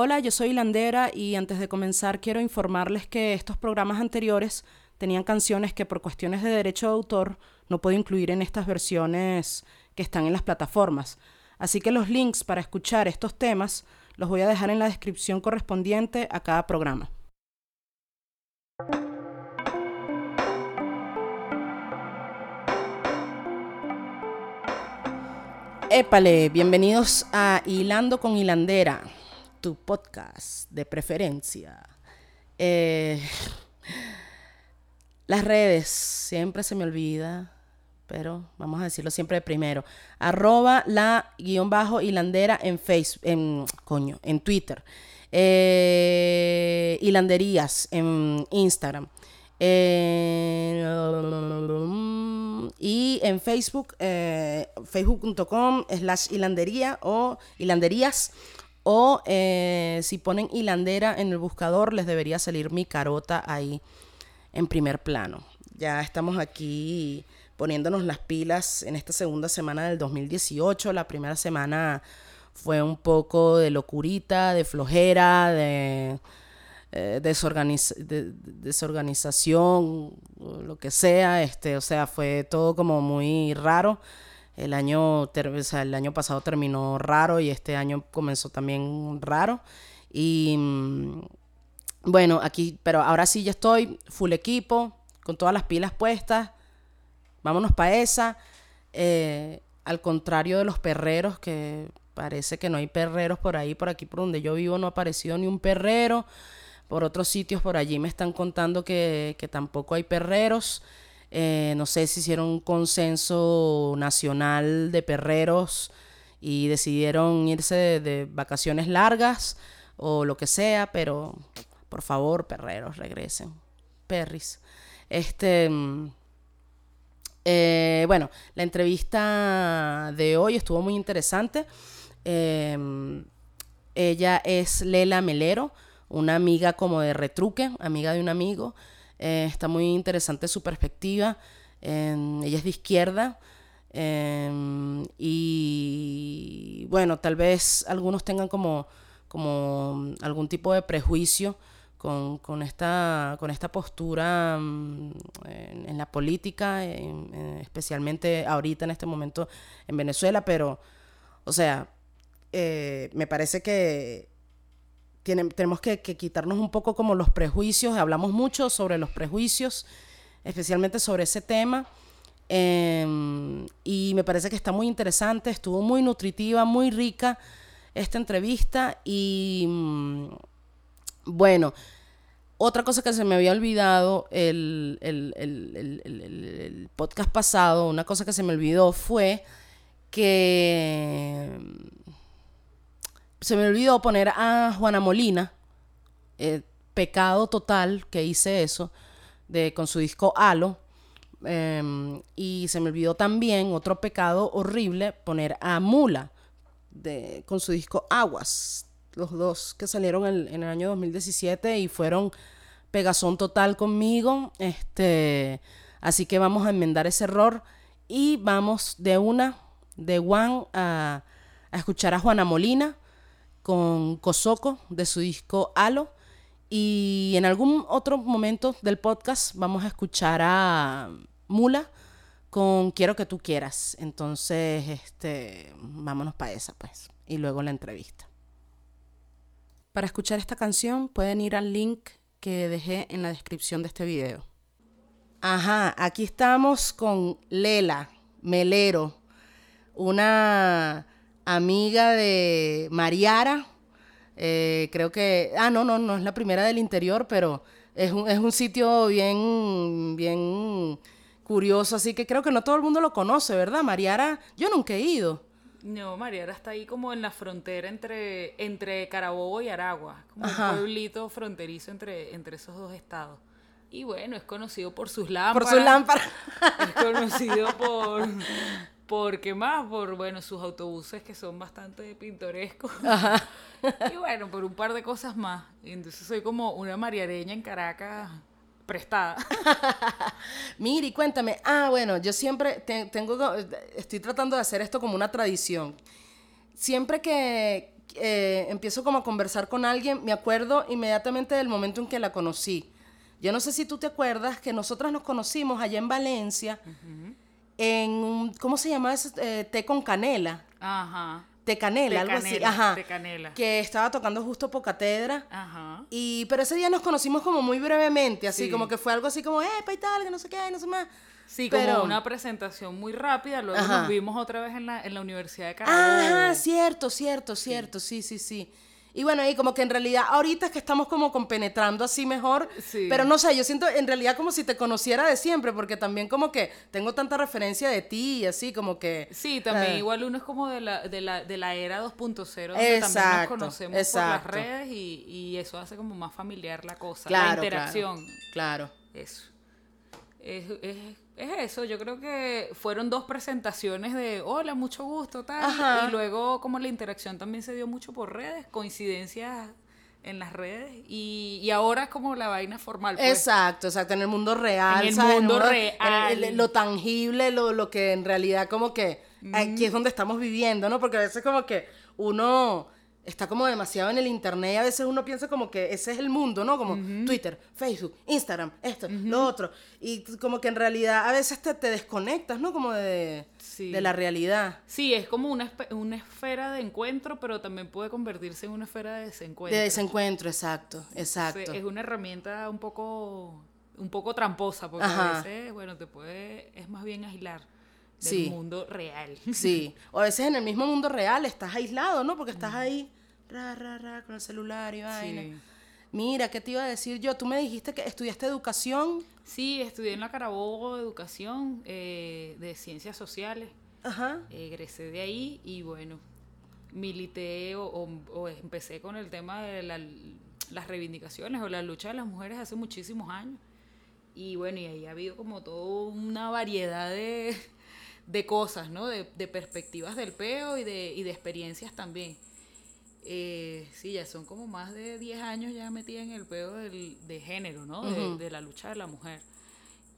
Hola, yo soy Landera y antes de comenzar quiero informarles que estos programas anteriores tenían canciones que por cuestiones de derecho de autor no puedo incluir en estas versiones que están en las plataformas. Así que los links para escuchar estos temas los voy a dejar en la descripción correspondiente a cada programa. Épale, bienvenidos a Hilando con Hilandera, tu podcast de preferencia. Eh, las redes, siempre se me olvida, pero vamos a decirlo siempre primero. Arroba la guion bajo hilandera en Facebook, en, coño, en Twitter. Eh, hilanderías en Instagram. Eh, y en Facebook, facebook.com slash hilandería o hilanderías. O eh, si ponen hilandera en el buscador, les debería salir mi carota ahí en primer plano. Ya estamos aquí poniéndonos las pilas en esta segunda semana del 2018. La primera semana fue un poco de locurita, de flojera, de eh, desorganización, lo que sea, este, o sea, fue todo como muy raro. El año, el año pasado terminó raro y este año comenzó también raro. Y mm, bueno, aquí, pero ahora sí ya estoy full equipo, con todas las pilas puestas. Vámonos para esa. Eh, al contrario de los perreros, que parece que no hay perreros por ahí, por aquí, por donde yo vivo, no ha aparecido ni un perrero por otros sitios por allí me están contando que, tampoco hay perreros. Eh, no sé si hicieron un consenso nacional de perreros y decidieron irse de, vacaciones largas o lo que sea, pero por favor, perreros, regresen. Perris. Este. Eh, bueno, la entrevista de hoy estuvo muy interesante. Eh, ella es Lela Melero una amiga como de retruque, amiga de un amigo. Eh, está muy interesante su perspectiva. ella es de izquierda. Em, y bueno, tal vez algunos tengan como, como algún tipo de prejuicio con, esta, con esta postura mm, en, la política, especialmente ahorita en este momento en Venezuela, pero, o sea, eh, me parece que tenemos que, quitarnos un poco como los prejuicios, hablamos mucho sobre los prejuicios, especialmente sobre ese tema. Em, y me parece que está muy interesante, estuvo muy nutritiva, muy rica esta entrevista. Y mm, bueno, otra cosa que se me había olvidado el, el, podcast pasado, una cosa que se me olvidó fue que se me olvidó poner a Juana Molina, eh, pecado total que hice eso, de, con su disco Halo. Em, y se me olvidó también, otro pecado horrible, poner a Mula de, con su disco Aguas. Los dos que salieron en, en el año 2017 y fueron pegazón total conmigo. Este, así que vamos a enmendar ese error y vamos de una, de one, a, a escuchar a Juana Molina con Kosoko de su disco Halo. Y en algún otro momento del podcast vamos a escuchar a Mula con Quiero que tú quieras. Entonces, este, vámonos para esa, pues. Y luego la entrevista. Para escuchar esta canción pueden ir al link que dejé en la descripción de este video. Ajá, aquí estamos con Lela Melero, una amiga de Mariara. Eh, creo que, ah, no, no, no es la primera del interior, pero es un, es un sitio bien, bien curioso, así que creo que no todo el mundo lo conoce, ¿verdad? Mariara, yo nunca he ido. No, Mariara está ahí como en la frontera entre, entre Carabobo y Aragua, como un pueblito fronterizo entre, entre esos dos estados. Y bueno, es conocido por sus lámparas. Por sus lámparas. Es conocido por, por qué más, por bueno, sus autobuses que son bastante pintorescos. y bueno, por un par de cosas más. Y entonces soy como una mariareña en Caracas prestada. Miri, cuéntame. Ah, bueno, yo siempre tengo, estoy tratando de hacer esto como una tradición. Siempre que eh, empiezo como a conversar con alguien, me acuerdo inmediatamente del momento en que la conocí. Yo no sé si tú te acuerdas que nosotras nos conocimos allá en Valencia en un, ¿cómo se llama ese? Eh, té con canela. Ajá. Té canela, algo así. Ajá. té canela. Que estaba tocando justo por catedra. Ajá. Y, pero ese día nos conocimos como muy brevemente, así Sí. como que fue algo así como, eh, y tal, que no sé qué, no sé más. Sí, Pero- como una presentación muy rápida. Luego Ajá. nos vimos otra vez en la, en la Universidad de Carabobo. Ah, cierto, cierto, cierto, sí, sí, sí. Y bueno, ahí como que en realidad ahorita es que estamos como compenetrando así mejor, Sí. pero no sé, yo siento en realidad como si te conociera de siempre, porque también como que tengo tanta referencia de ti y así como que... Sí, también eh, igual uno es como de la, de la, de la era 2.0, donde también nos conocemos por las redes y, y eso hace como más familiar la cosa, Claro, la claro, interacción. Claro. Eso. Es, es, es eso, yo creo que fueron dos presentaciones de hola, mucho gusto, tal. Ajá. Y luego como la interacción también se dio mucho por redes, coincidencias en las redes. Y, y ahora es como la vaina formal. pues. Exacto, exacto, en el mundo real. En el ¿sabes? mundo En real. en el- lo tangible, lo, lo que en realidad como que aquí es donde estamos viviendo, ¿no? Porque a veces como que uno está como demasiado en el internet y a veces uno piensa como que ese es el mundo, ¿no? Como Twitter, Facebook, Instagram, esto, lo otro. Y como que en realidad a veces te, te desconectas, ¿no? Como de, Sí. de la realidad. Sí, es como una, una esfera de encuentro, pero también puede convertirse en una esfera de desencuentro. De desencuentro, exacto, exacto. Es una herramienta un poco, un poco tramposa, porque Ajá. a veces, bueno, te puede, es más bien aislar del Sí. mundo real. Sí, o a veces en el mismo mundo real estás aislado, ¿no? Porque estás ahí, ra, ra, ra, con el celular y vaina. Sí. Mira, ¿qué te iba a decir yo? Tú me dijiste que estudiaste educación. Sí, estudié en la Carabobo Educación eh, de Ciencias Sociales. Ajá. Egresé de ahí y bueno, milité o, o- o empecé con el tema de la- las reivindicaciones o la lucha de las mujeres hace muchísimos años. Y bueno, y ahí ha habido como toda una variedad de, de cosas, ¿no? De, de perspectivas del peo y de, y de experiencias también. Eh, sí, ya son como más de 10 años ya metida en el peo del, de género, ¿no? De- de, la lucha de la mujer.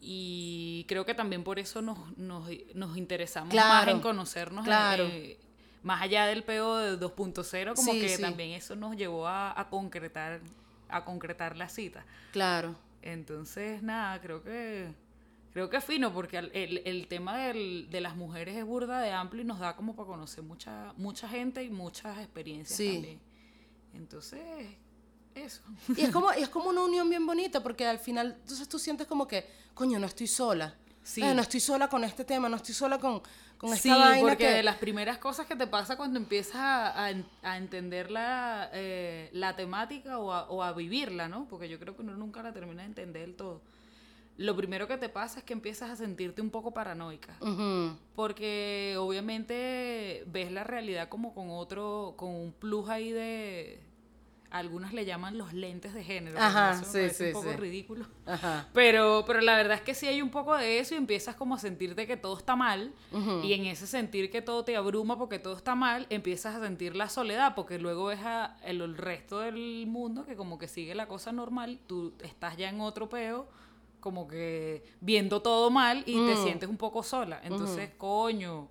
Y creo que también por eso nos, nos, nos interesamos más Claro, en conocernos, claro. eh, más allá del peo de 2.0, como Sí, que sí. también eso nos llevó a, a concretar a concretar la cita. Claro. Entonces, nada, creo que creo que es fino porque el, el tema del- de las mujeres es burda de amplio y nos da como para conocer mucha mucha gente y muchas experiencias Sí. también. Entonces, eso. Y es como, y es como una unión bien bonita, porque al final, entonces tú sientes como que, coño, no estoy sola. Sí. Eh, no estoy sola con este tema, no estoy sola con, con esta Sí, vaina porque que... de las primeras cosas que te pasa cuando empiezas a, a en- a entender la, eh, la temática o a, o a vivirla, ¿no? Porque yo creo que uno nunca la termina de entender del todo. Lo primero que te pasa es que empiezas a sentirte un poco paranoica. Porque obviamente ves la realidad como con otro, con un plus ahí de... Algunas le llaman los lentes de género. Ajá, eso sí, sí, un poco sí. ridículo. Ajá. Pero, pero la verdad es que sí hay un poco de eso y empiezas como a sentirte que todo está mal. Y en ese sentir que todo te abruma porque todo está mal, empiezas a sentir la soledad porque luego ves a el, el resto del mundo que como que sigue la cosa normal, tú estás ya en otro peo, como que viendo todo mal y te Mm. sientes un poco sola. Entonces, coño,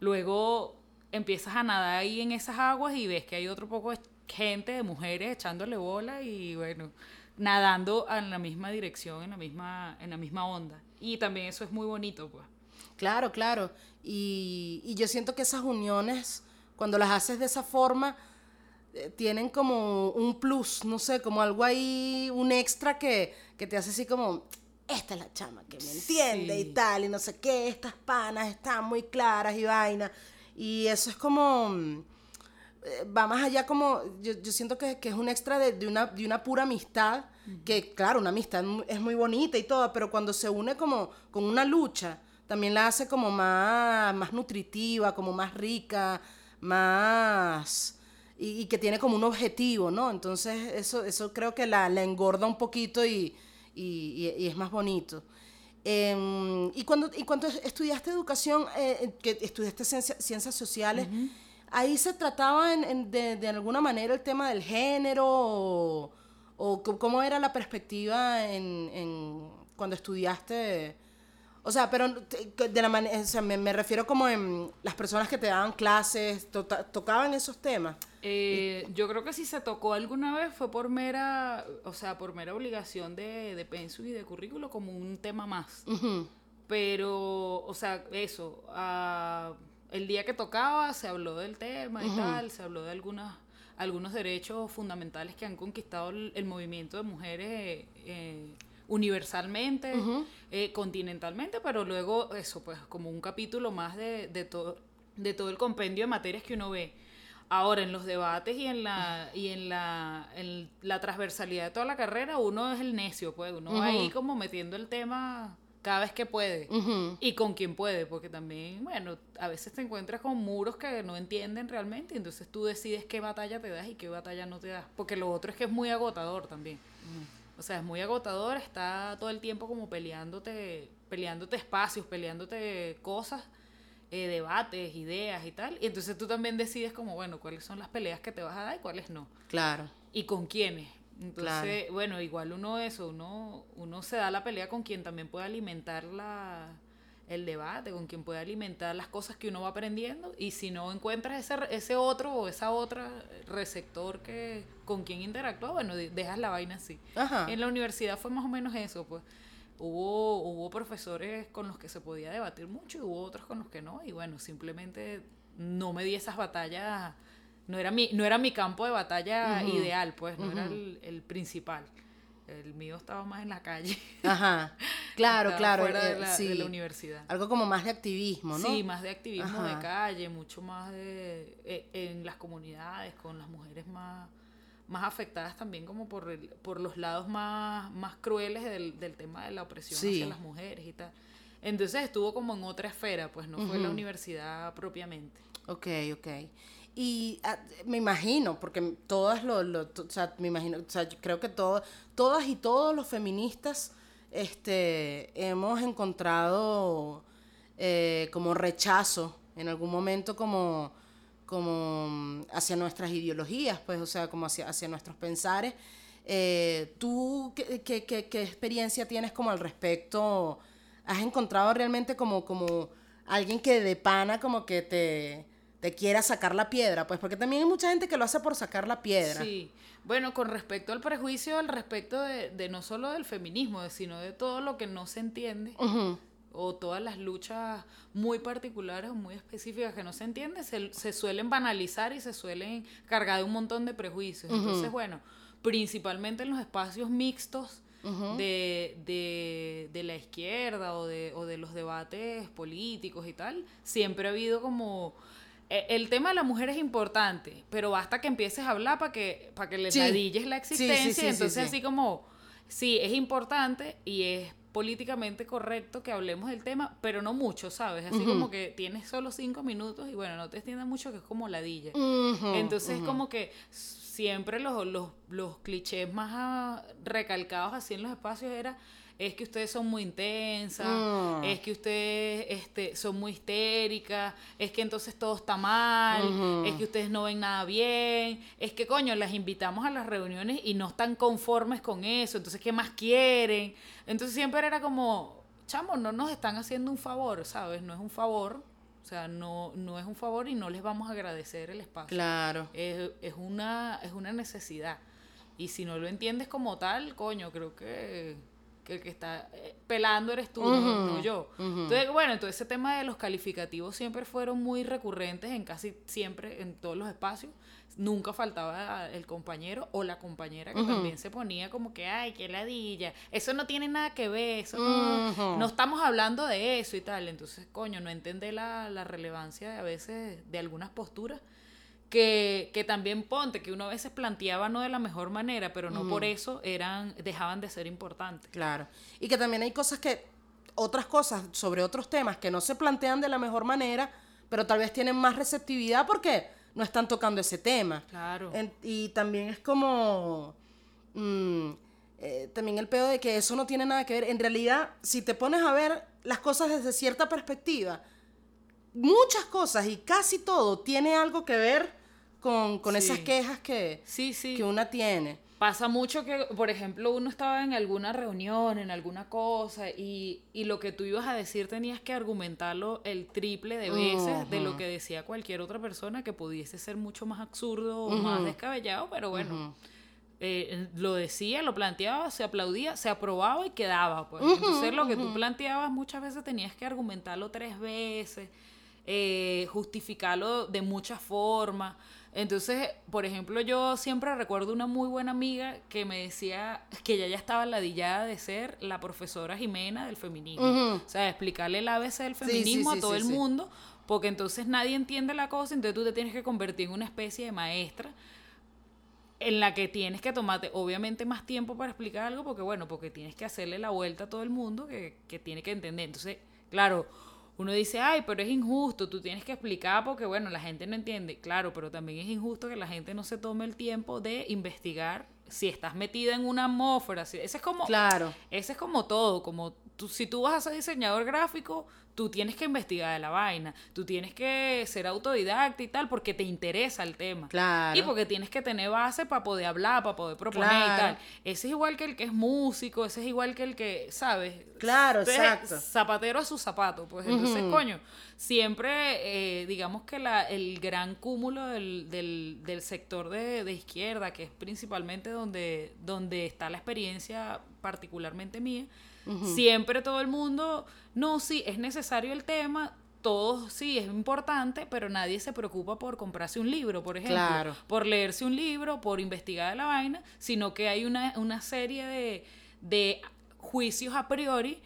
luego empiezas a nadar ahí en esas aguas y ves que hay otro poco de gente, de mujeres echándole bola y bueno, nadando en la misma dirección, en la misma, en la misma onda. Y también eso es muy bonito, pues. Claro, claro. Y, y yo siento que esas uniones, cuando las haces de esa forma, eh, tienen como un plus, no sé, como algo ahí, un extra que, que te hace así como, esta es la chama que me entiende Sí. y tal, y no sé qué, estas panas están muy claras y vaina. Y eso es como, mm, eh, va más allá como, yo, yo siento que, que es un extra de, de una, de una pura amistad, que claro, una amistad es muy bonita y todo, pero cuando se une como con una lucha, también la hace como más, más nutritiva, como más rica, más... Y, y que tiene como un objetivo, ¿no? Entonces eso, eso creo que la, la engorda un poquito y, y- y- y es más bonito. Em, y cuando, y cuando estudiaste educación, eh, que estudiaste ciencia- ciencias sociales, ahí se trataba en- en- de, de alguna manera el tema del género o, o cómo era la perspectiva en, en cuando estudiaste. O sea, pero de la manera, o sea, me, me refiero como en las personas que te daban clases, to- tocaban esos temas. Eh, yo creo que si se tocó alguna vez fue por mera, o sea, por mera obligación de, de pensum y de currículo como un tema más. Pero, o sea, eso, ah, el día que tocaba se habló del tema y tal, se habló de algunas algunos derechos fundamentales que han conquistado el, movimiento de mujeres eh, universalmente, eh, continentalmente, pero luego eso, pues como un capítulo más de, de, todo, de todo el compendio de materias que uno ve. Ahora, en los debates y en la, y en la, en la transversalidad de toda la carrera, uno es el necio, pues, uno va ahí como metiendo el tema cada vez que puede y con quien puede, porque también, bueno, a veces te encuentras con muros que no entienden realmente, y entonces tú decides qué batalla te das y qué batalla no te das, porque lo otro es que es muy agotador también. O sea, es muy agotador, está todo el tiempo como peleándote, peleándote espacios, peleándote cosas, eh, debates, ideas y tal, y entonces tú también decides como, bueno, cuáles son las peleas que te vas a dar y cuáles no. Claro. Y con quiénes. Entonces, bueno, igual uno eso, uno, uno se da la pelea con quien también puede alimentar la, el debate, con quien puede alimentar las cosas que uno va aprendiendo y si no encuentras ese, ese otro o esa otra receptor que con quien interactúa, bueno, dejas la vaina así. En la universidad fue más o menos eso, pues hubo, hubo profesores con los que se podía debatir mucho y hubo otros con los que no y bueno, simplemente no me di esas batallas no era mi, no era mi campo de batalla ideal, pues, no era el, principal. El mío estaba más en la calle. Ajá. Claro, claro. Fuera de, eh, la, universidad. Algo como más de activismo, ¿no? Sí, más de activismo de calle, mucho más de eh, en las comunidades, con las mujeres más, más afectadas también como por, por los lados más, más crueles del, tema de la opresión hacia las mujeres y tal. Entonces estuvo como en otra esfera, pues no fue la universidad propiamente. Ok, ok. Y ah, me imagino, porque todas lo, o sea, me imagino, o sea, creo que todo, todas y todos los feministas este, hemos encontrado eh, como rechazo en algún momento como, como mm, hacia nuestras ideologías, pues, o sea, como hacia, hacia nuestros pensares. Eh, ¿Tú qué, qué, qué, qué, experiencia tienes como al respecto? ¿Has encontrado realmente como, como alguien que de pana como que te te quiera sacar la piedra, pues porque también hay mucha gente que lo hace por sacar la piedra. Sí, bueno, con respecto al prejuicio, al respecto de, no solo del feminismo, sino de todo lo que no se entiende, o todas las luchas muy particulares o muy específicas que no se entienden, se, suelen banalizar y se suelen cargar de un montón de prejuicios. Entonces, bueno, principalmente en los espacios mixtos, de, de, de, la izquierda o de, o de los debates políticos y tal, siempre ha habido como e, el tema de la mujer es importante, pero basta que empieces a hablar para que, para que le ladilles la existencia. entonces, así como, sí, es importante y es políticamente correcto que hablemos del tema, pero no mucho, ¿sabes? Así como que tienes solo cinco minutos y bueno, no te extiendas mucho, que es como ladilla. Entonces, como que siempre los, los, los clichés más recalcados así en los espacios era es que ustedes son muy intensas, mm. es que ustedes este, son muy histéricas, es que entonces todo está mal, es que ustedes no ven nada bien, es que coño, las invitamos a las reuniones y no están conformes con eso, entonces ¿qué más quieren? Entonces siempre era como, chamo, no nos están haciendo un favor, ¿sabes? No es un favor, o sea, no, no es un favor y no les vamos a agradecer el espacio. Claro. Es, es, una, es una necesidad. Y si no lo entiendes como tal, coño, creo que el que está eh, pelando eres tú, no, yo. Entonces, bueno, entonces ese tema de los calificativos siempre fueron muy recurrentes en casi siempre, en todos los espacios. Nunca faltaba el compañero o la compañera que también se ponía como que, ay, qué ladilla. Eso no tiene nada que ver, eso no, no estamos hablando de eso y tal. Entonces, coño, no entendé la, la relevancia a veces de algunas posturas que, que, también ponte, que uno a veces planteaba no de la mejor manera, pero no por eso eran, dejaban de ser importantes. Claro. Y que también hay cosas que, otras cosas sobre otros temas que no se plantean de la mejor manera, pero tal vez tienen más receptividad porque no están tocando ese tema. Claro. y también es como... Mm, eh, también el pedo de que eso no tiene nada que ver. En realidad, si te pones a ver las cosas desde cierta perspectiva, muchas cosas y casi todo tiene algo que ver con, con esas quejas que, Sí, sí. que una tiene. Pasa mucho que, por ejemplo, uno estaba en alguna reunión, en alguna cosa, y, y lo que tú ibas a decir tenías que argumentarlo el triple de veces de lo que decía cualquier otra persona que pudiese ser mucho más absurdo o más descabellado, pero bueno, eh, lo decía, lo planteaba, se aplaudía, se aprobaba y quedaba. Pues. Entonces lo que tú planteabas muchas veces tenías que argumentarlo tres veces, eh, justificarlo de muchas formas. Entonces, por ejemplo, yo siempre recuerdo una muy buena amiga que me decía que ella ya estaba ladillada de ser la profesora Jimena del feminismo. O sea, explicarle el ABC del feminismo sí, sí, a todo el mundo, porque entonces nadie entiende la cosa, entonces tú te tienes que convertir en una especie de maestra en la que tienes que tomarte obviamente más tiempo para explicar algo, porque bueno, porque tienes que hacerle la vuelta a todo el mundo que, que tiene que entender. Entonces, claro, uno dice, ay, pero es injusto, tú tienes que explicar porque bueno, la gente no entiende. Claro, pero también es injusto que la gente no se tome el tiempo de investigar si estás metida en una atmósfera. Si, ese es como... Claro. Ese es como todo, como tú, si tú vas a ser diseñador gráfico, tú tienes que investigar de la vaina, tú tienes que ser autodidacta y tal porque te interesa el tema. Claro. Y porque tienes que tener base para poder hablar, para poder proponer y tal. Ese es igual que el que es músico, ese es igual que el que, ¿sabes? Claro, Entonces, exacto. Zapatero a su zapato, pues entonces, coño, siempre, eh, digamos que la, el gran cúmulo del, del, del sector de, de izquierda, que es principalmente donde, donde está la experiencia particularmente mía, siempre todo el mundo, no, sí, es necesario el tema, todos sí, es importante, pero nadie se preocupa por comprarse un libro, por ejemplo, Claro. por leerse un libro, por investigar la vaina, sino que hay una, una serie de, de juicios a priori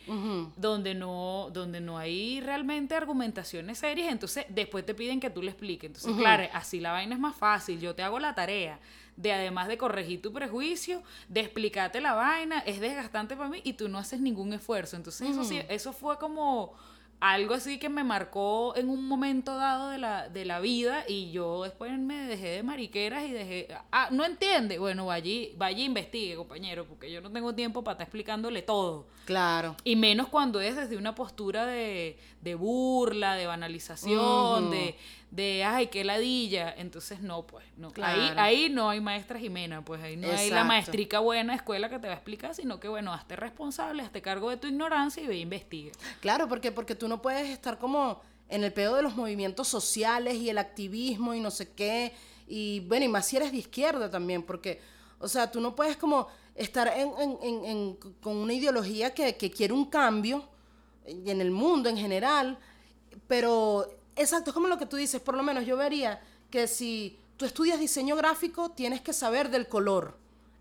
donde no donde no hay realmente argumentaciones serias, entonces después te piden que tú le expliques. Entonces, claro, así la vaina es más fácil. Yo te hago la tarea de además de corregir tu prejuicio, de explicarte la vaina, es desgastante para mí y tú no haces ningún esfuerzo. Entonces, eso sí, eso fue como algo así que me marcó en un momento dado de la, de la vida y yo después me dejé de mariqueras y dejé, ah, no entiende, bueno, vaya, vaya investigue, compañero, porque yo no tengo tiempo para estar explicándole todo. Claro. Y menos cuando es desde una postura de, de burla, de banalización, de, de, ay, qué ladilla. Entonces, no, pues, no. Claro. Ahí, ahí no hay maestra Jimena, pues ahí no hay la maestrica buena escuela que te va a explicar, sino que, bueno, hazte responsable, hazte cargo de tu ignorancia y ve e investiga. Claro, porque, porque tú no puedes estar como en el pedo de los movimientos sociales y el activismo y no sé qué. Y bueno, y más si eres de izquierda también, porque, o sea, tú no puedes como estar en, en- con una ideología que, que quiere un cambio en el mundo en general, pero exacto, es como lo que tú dices, por lo menos yo vería que si tú estudias diseño gráfico, tienes que saber del color.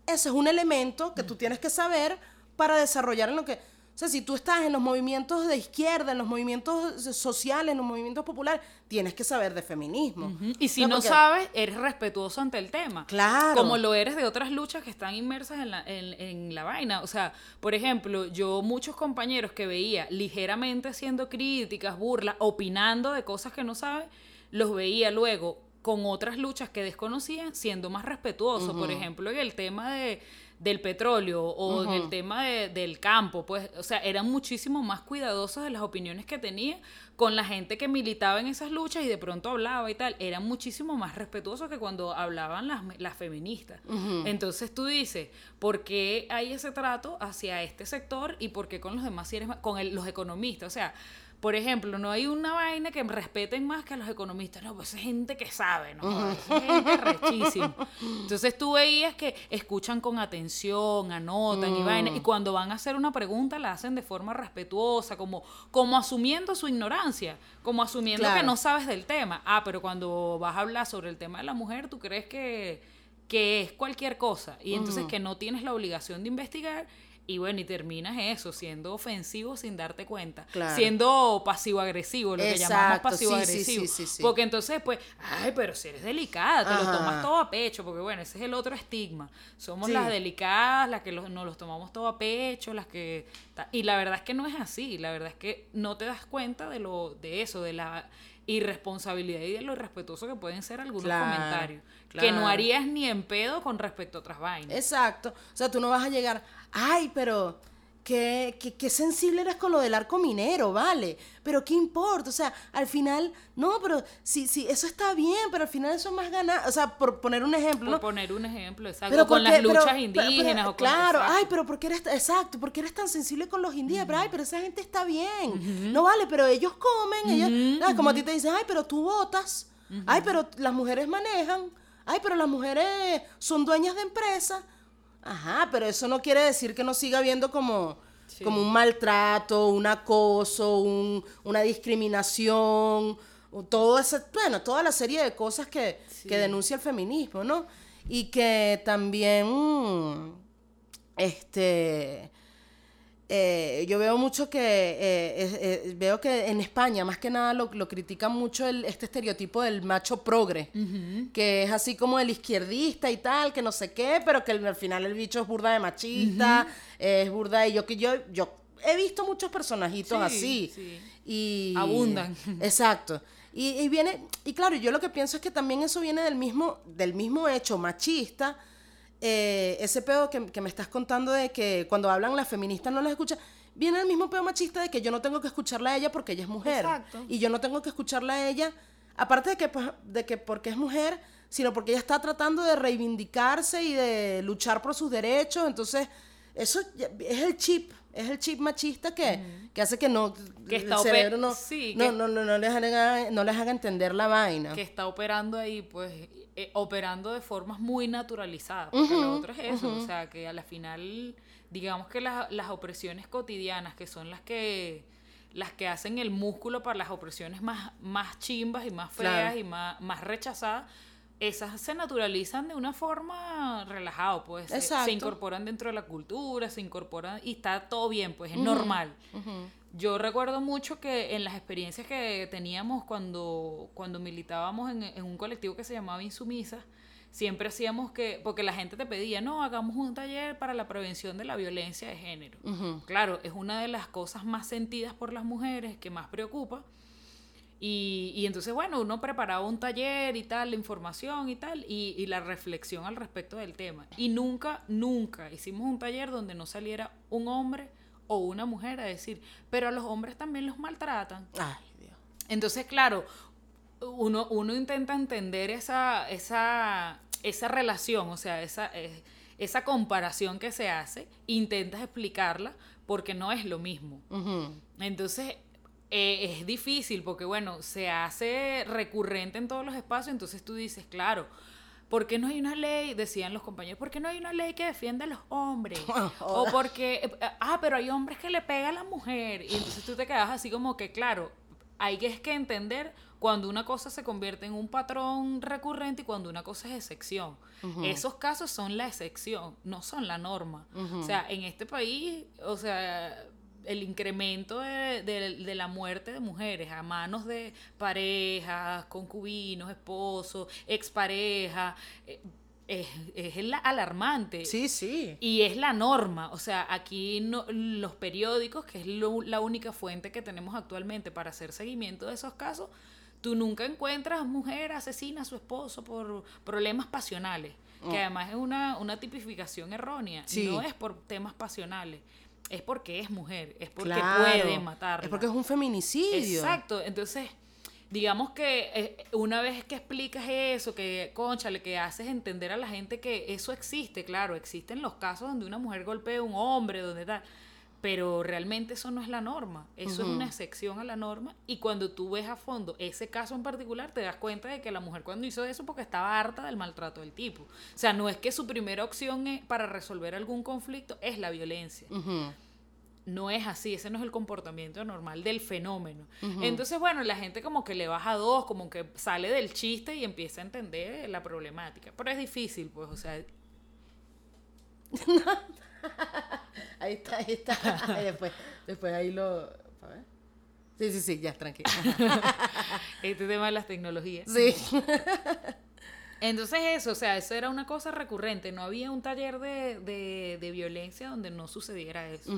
Ese es un elemento que tú tienes que saber para desarrollar en lo que... O sea, si tú estás en los movimientos de izquierda, en los movimientos sociales, en los movimientos populares, tienes que saber de feminismo. Y si no porque- sabes, eres respetuoso ante el tema. Claro. Como lo eres de otras luchas que están inmersas en la, en, en la vaina. O sea, por ejemplo, yo muchos compañeros que veía ligeramente haciendo críticas, burlas, opinando de cosas que no saben, los veía luego con otras luchas que desconocían siendo más respetuosos. Por ejemplo, en el tema de del petróleo o en el tema de- del campo, pues, o sea, eran muchísimo más cuidadosos de las opiniones que tenía con la gente que militaba en esas luchas y de pronto hablaba y tal, eran muchísimo más respetuosos que cuando hablaban las, las feministas. Entonces tú dices, ¿por qué hay ese trato hacia este sector y por qué con los demás si eres más- con el- los economistas? O sea, por ejemplo, no hay una vaina que respeten más que a los economistas. No, pues es gente que sabe, ¿no? Es gente rechísima. Entonces tú veías que escuchan con atención, anotan y vaina, y cuando van a hacer una pregunta la hacen de forma respetuosa, como, como asumiendo su ignorancia, como asumiendo Claro. que no sabes del tema. Ah, pero cuando vas a hablar sobre el tema de la mujer, tú crees que, que es cualquier cosa, y entonces que no tienes la obligación de investigar. Y bueno, y terminas eso, siendo ofensivo sin darte cuenta. Claro. Siendo pasivo-agresivo, lo que llamamos pasivo-agresivo. sí, sí, sí. Porque entonces, pues, ay, pero si eres delicada, te lo tomas todo a pecho, porque bueno, ese es el otro estigma. Somos las delicadas, las que los- nos los tomamos todo a pecho, las que... Y la verdad es que no es así, la verdad es que no te das cuenta de lo de eso, de la irresponsabilidad y de lo irrespetuoso que pueden ser algunos Claro, comentarios. Que no harías ni en pedo con respecto a otras vainas. Exacto. O sea, tú no vas a llegar, ay, pero qué, qué, qué sensible eres con lo del arco minero, vale, pero qué importa, o sea, al final, no, pero sí, sí, eso está bien, pero al final eso es más ganar, o sea, por poner un ejemplo, Por ¿no? poner un ejemplo, exacto. Pero con porque- las luchas pero- indígenas pero- o con claro, ay, pero porque eres exacto, porque eres tan sensible con los indígenas, pero ay, pero esa gente está bien. No vale, pero ellos comen, ellos, ah, como a ti te dicen, ay, pero tú votas. Ay, pero las mujeres manejan. Ay, pero las mujeres son dueñas de empresas. Ajá, pero eso no quiere decir que no siga habiendo como Sí. como un maltrato, un acoso, un- una discriminación, todo ese, bueno, toda la serie de cosas que, Sí. que denuncia el feminismo, ¿no? Y que también, este, eh, yo veo mucho que, eh, eh, veo que en España más que nada lo, lo critican mucho el, este estereotipo del macho progre, que es así como el izquierdista y tal, que no sé qué, pero que el- al final el bicho es burda de machista, es burda de yo que yo, yo he visto muchos personajitos Sí, así. sí. Y, Abundan. Exacto. Y, y viene, y claro, yo lo que pienso es que también eso viene del mismo, del mismo hecho machista, eh, ese pedo que, que me estás contando de que cuando hablan las feministas no las escuchan, viene el mismo pedo machista de que yo no tengo que escucharla a ella porque ella es mujer. Exacto. Y yo no tengo que escucharla a ella, aparte de que, pues, de que porque es mujer, sino porque ella está tratando de reivindicarse y de luchar por sus derechos. Entonces, eso es el chip, es el chip machista que, que hace que no, Que el está cerebro no, sí, no, que- no, no, no les haga, no les haga entender la vaina. que está operando ahí, pues, eh, operando de formas muy naturalizadas. Porque lo otro es eso, o sea, que a la final, digamos que las, las opresiones cotidianas, que son las que las que hacen el músculo para las opresiones más, más chimbas y más feas Claro. y más, más rechazadas, esas se naturalizan de una forma relajada, pues se- Exacto. se incorporan dentro de la cultura, se incorporan y está todo bien, pues es normal. Yo recuerdo mucho que en las experiencias que teníamos cuando, cuando militábamos en, en un colectivo que se llamaba Insumisas, siempre hacíamos que, porque la gente te pedía, no, hagamos un taller para la prevención de la violencia de género. Claro, es una de las cosas más sentidas por las mujeres, que más preocupa. Y, y entonces, bueno, uno preparaba un taller y tal, la información y tal, y, y la reflexión al respecto del tema. Y nunca, nunca hicimos un taller donde no saliera un hombre o una mujer a decir, pero a los hombres también los maltratan. Ay, Dios. Entonces, claro, uno, uno intenta entender esa, esa, esa relación, o sea, esa, eh, esa comparación que se hace, intentas explicarla porque no es lo mismo. Entonces, eh, es difícil porque, bueno, se hace recurrente en todos los espacios, entonces tú dices, claro, ¿por qué no hay una ley? Decían los compañeros, ¿por qué no hay una ley que defienda a los hombres? o porque, eh, ah, pero hay hombres que le pegan a la mujer. Y entonces tú te quedas así como que, claro, hay que, es que entender cuando una cosa se convierte en un patrón recurrente y cuando una cosa es excepción. Esos casos son la excepción, no son la norma. O sea, en este país, o sea, el incremento de, de- de la muerte de mujeres a manos de parejas, concubinos, esposos, exparejas, eh, es, es alarmante. Sí, sí. Y es la norma, o sea, aquí no, los periódicos, que es lo- la única fuente que tenemos actualmente para hacer seguimiento de esos casos, tú nunca encuentras mujer asesina a su esposo por problemas pasionales, que además es una, una tipificación errónea, Oh. Sí. no es por temas pasionales, es porque es mujer, es porque Claro. puede matarla. Es porque es un feminicidio. Exacto, entonces digamos que eh, una vez que explicas eso, que conchale, que haces entender a la gente que eso existe, claro, existen los casos donde una mujer golpea a un hombre, donde tal, pero realmente eso no es la norma, eso es una excepción a la norma y cuando tú ves a fondo ese caso en particular te das cuenta de que la mujer cuando hizo eso porque estaba harta del maltrato del tipo. O sea, no es que su primera opción eh, para resolver algún conflicto es la violencia no es así, ese no es el comportamiento normal del fenómeno. Entonces, bueno, la gente como que le baja dos, como que sale del chiste y empieza a entender la problemática. Pero es difícil, pues, o sea, Ahí está, ahí está. Y después, después ahí lo. a ver. Sí, sí, sí, ya, tranquilo. este tema de las tecnologías. Sí. Entonces eso, o sea, eso era una cosa recurrente, no había un taller de, de, de violencia donde no sucediera eso.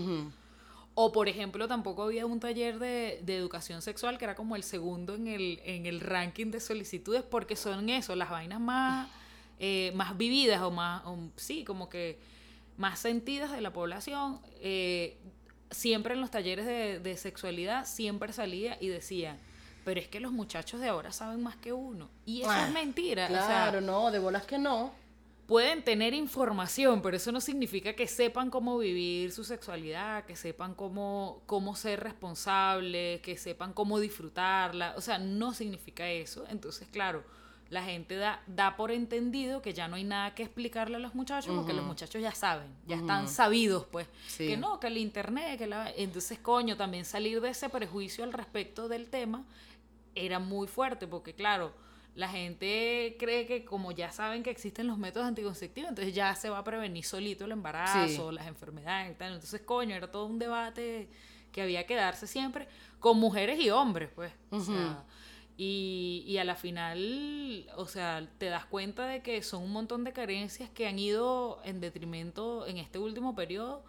O, por ejemplo, tampoco había un taller de, de educación sexual, que era como el segundo en el, en el ranking de solicitudes, porque son eso, las vainas más, eh, más vividas o más, o- sí, como que más sentidas de la población, eh, siempre en los talleres de, de sexualidad, siempre salía y decía, pero es que los muchachos de ahora saben más que uno. Y eso Ah, es mentira. o sea, Claro, no, de bolas que no. pueden tener información, pero eso no significa que sepan cómo vivir su sexualidad, que sepan cómo, cómo ser responsables, que sepan cómo disfrutarla. O sea, no significa eso. Entonces, claro, la gente da, da por entendido que ya no hay nada que explicarle a los muchachos, porque los muchachos ya saben, ya están sabidos, pues. Sí. Que no, que el internet, que la... Entonces, coño, también salir de ese prejuicio al respecto del tema era muy fuerte, porque claro, la gente cree que como ya saben que existen los métodos anticonceptivos, entonces ya se va a prevenir solito el embarazo, las enfermedades y tal. Entonces, coño, era todo un debate que había que darse siempre con mujeres y hombres, pues. O sea, y, y a la final, o sea, te das cuenta de que son un montón de carencias que han ido en detrimento en este último periodo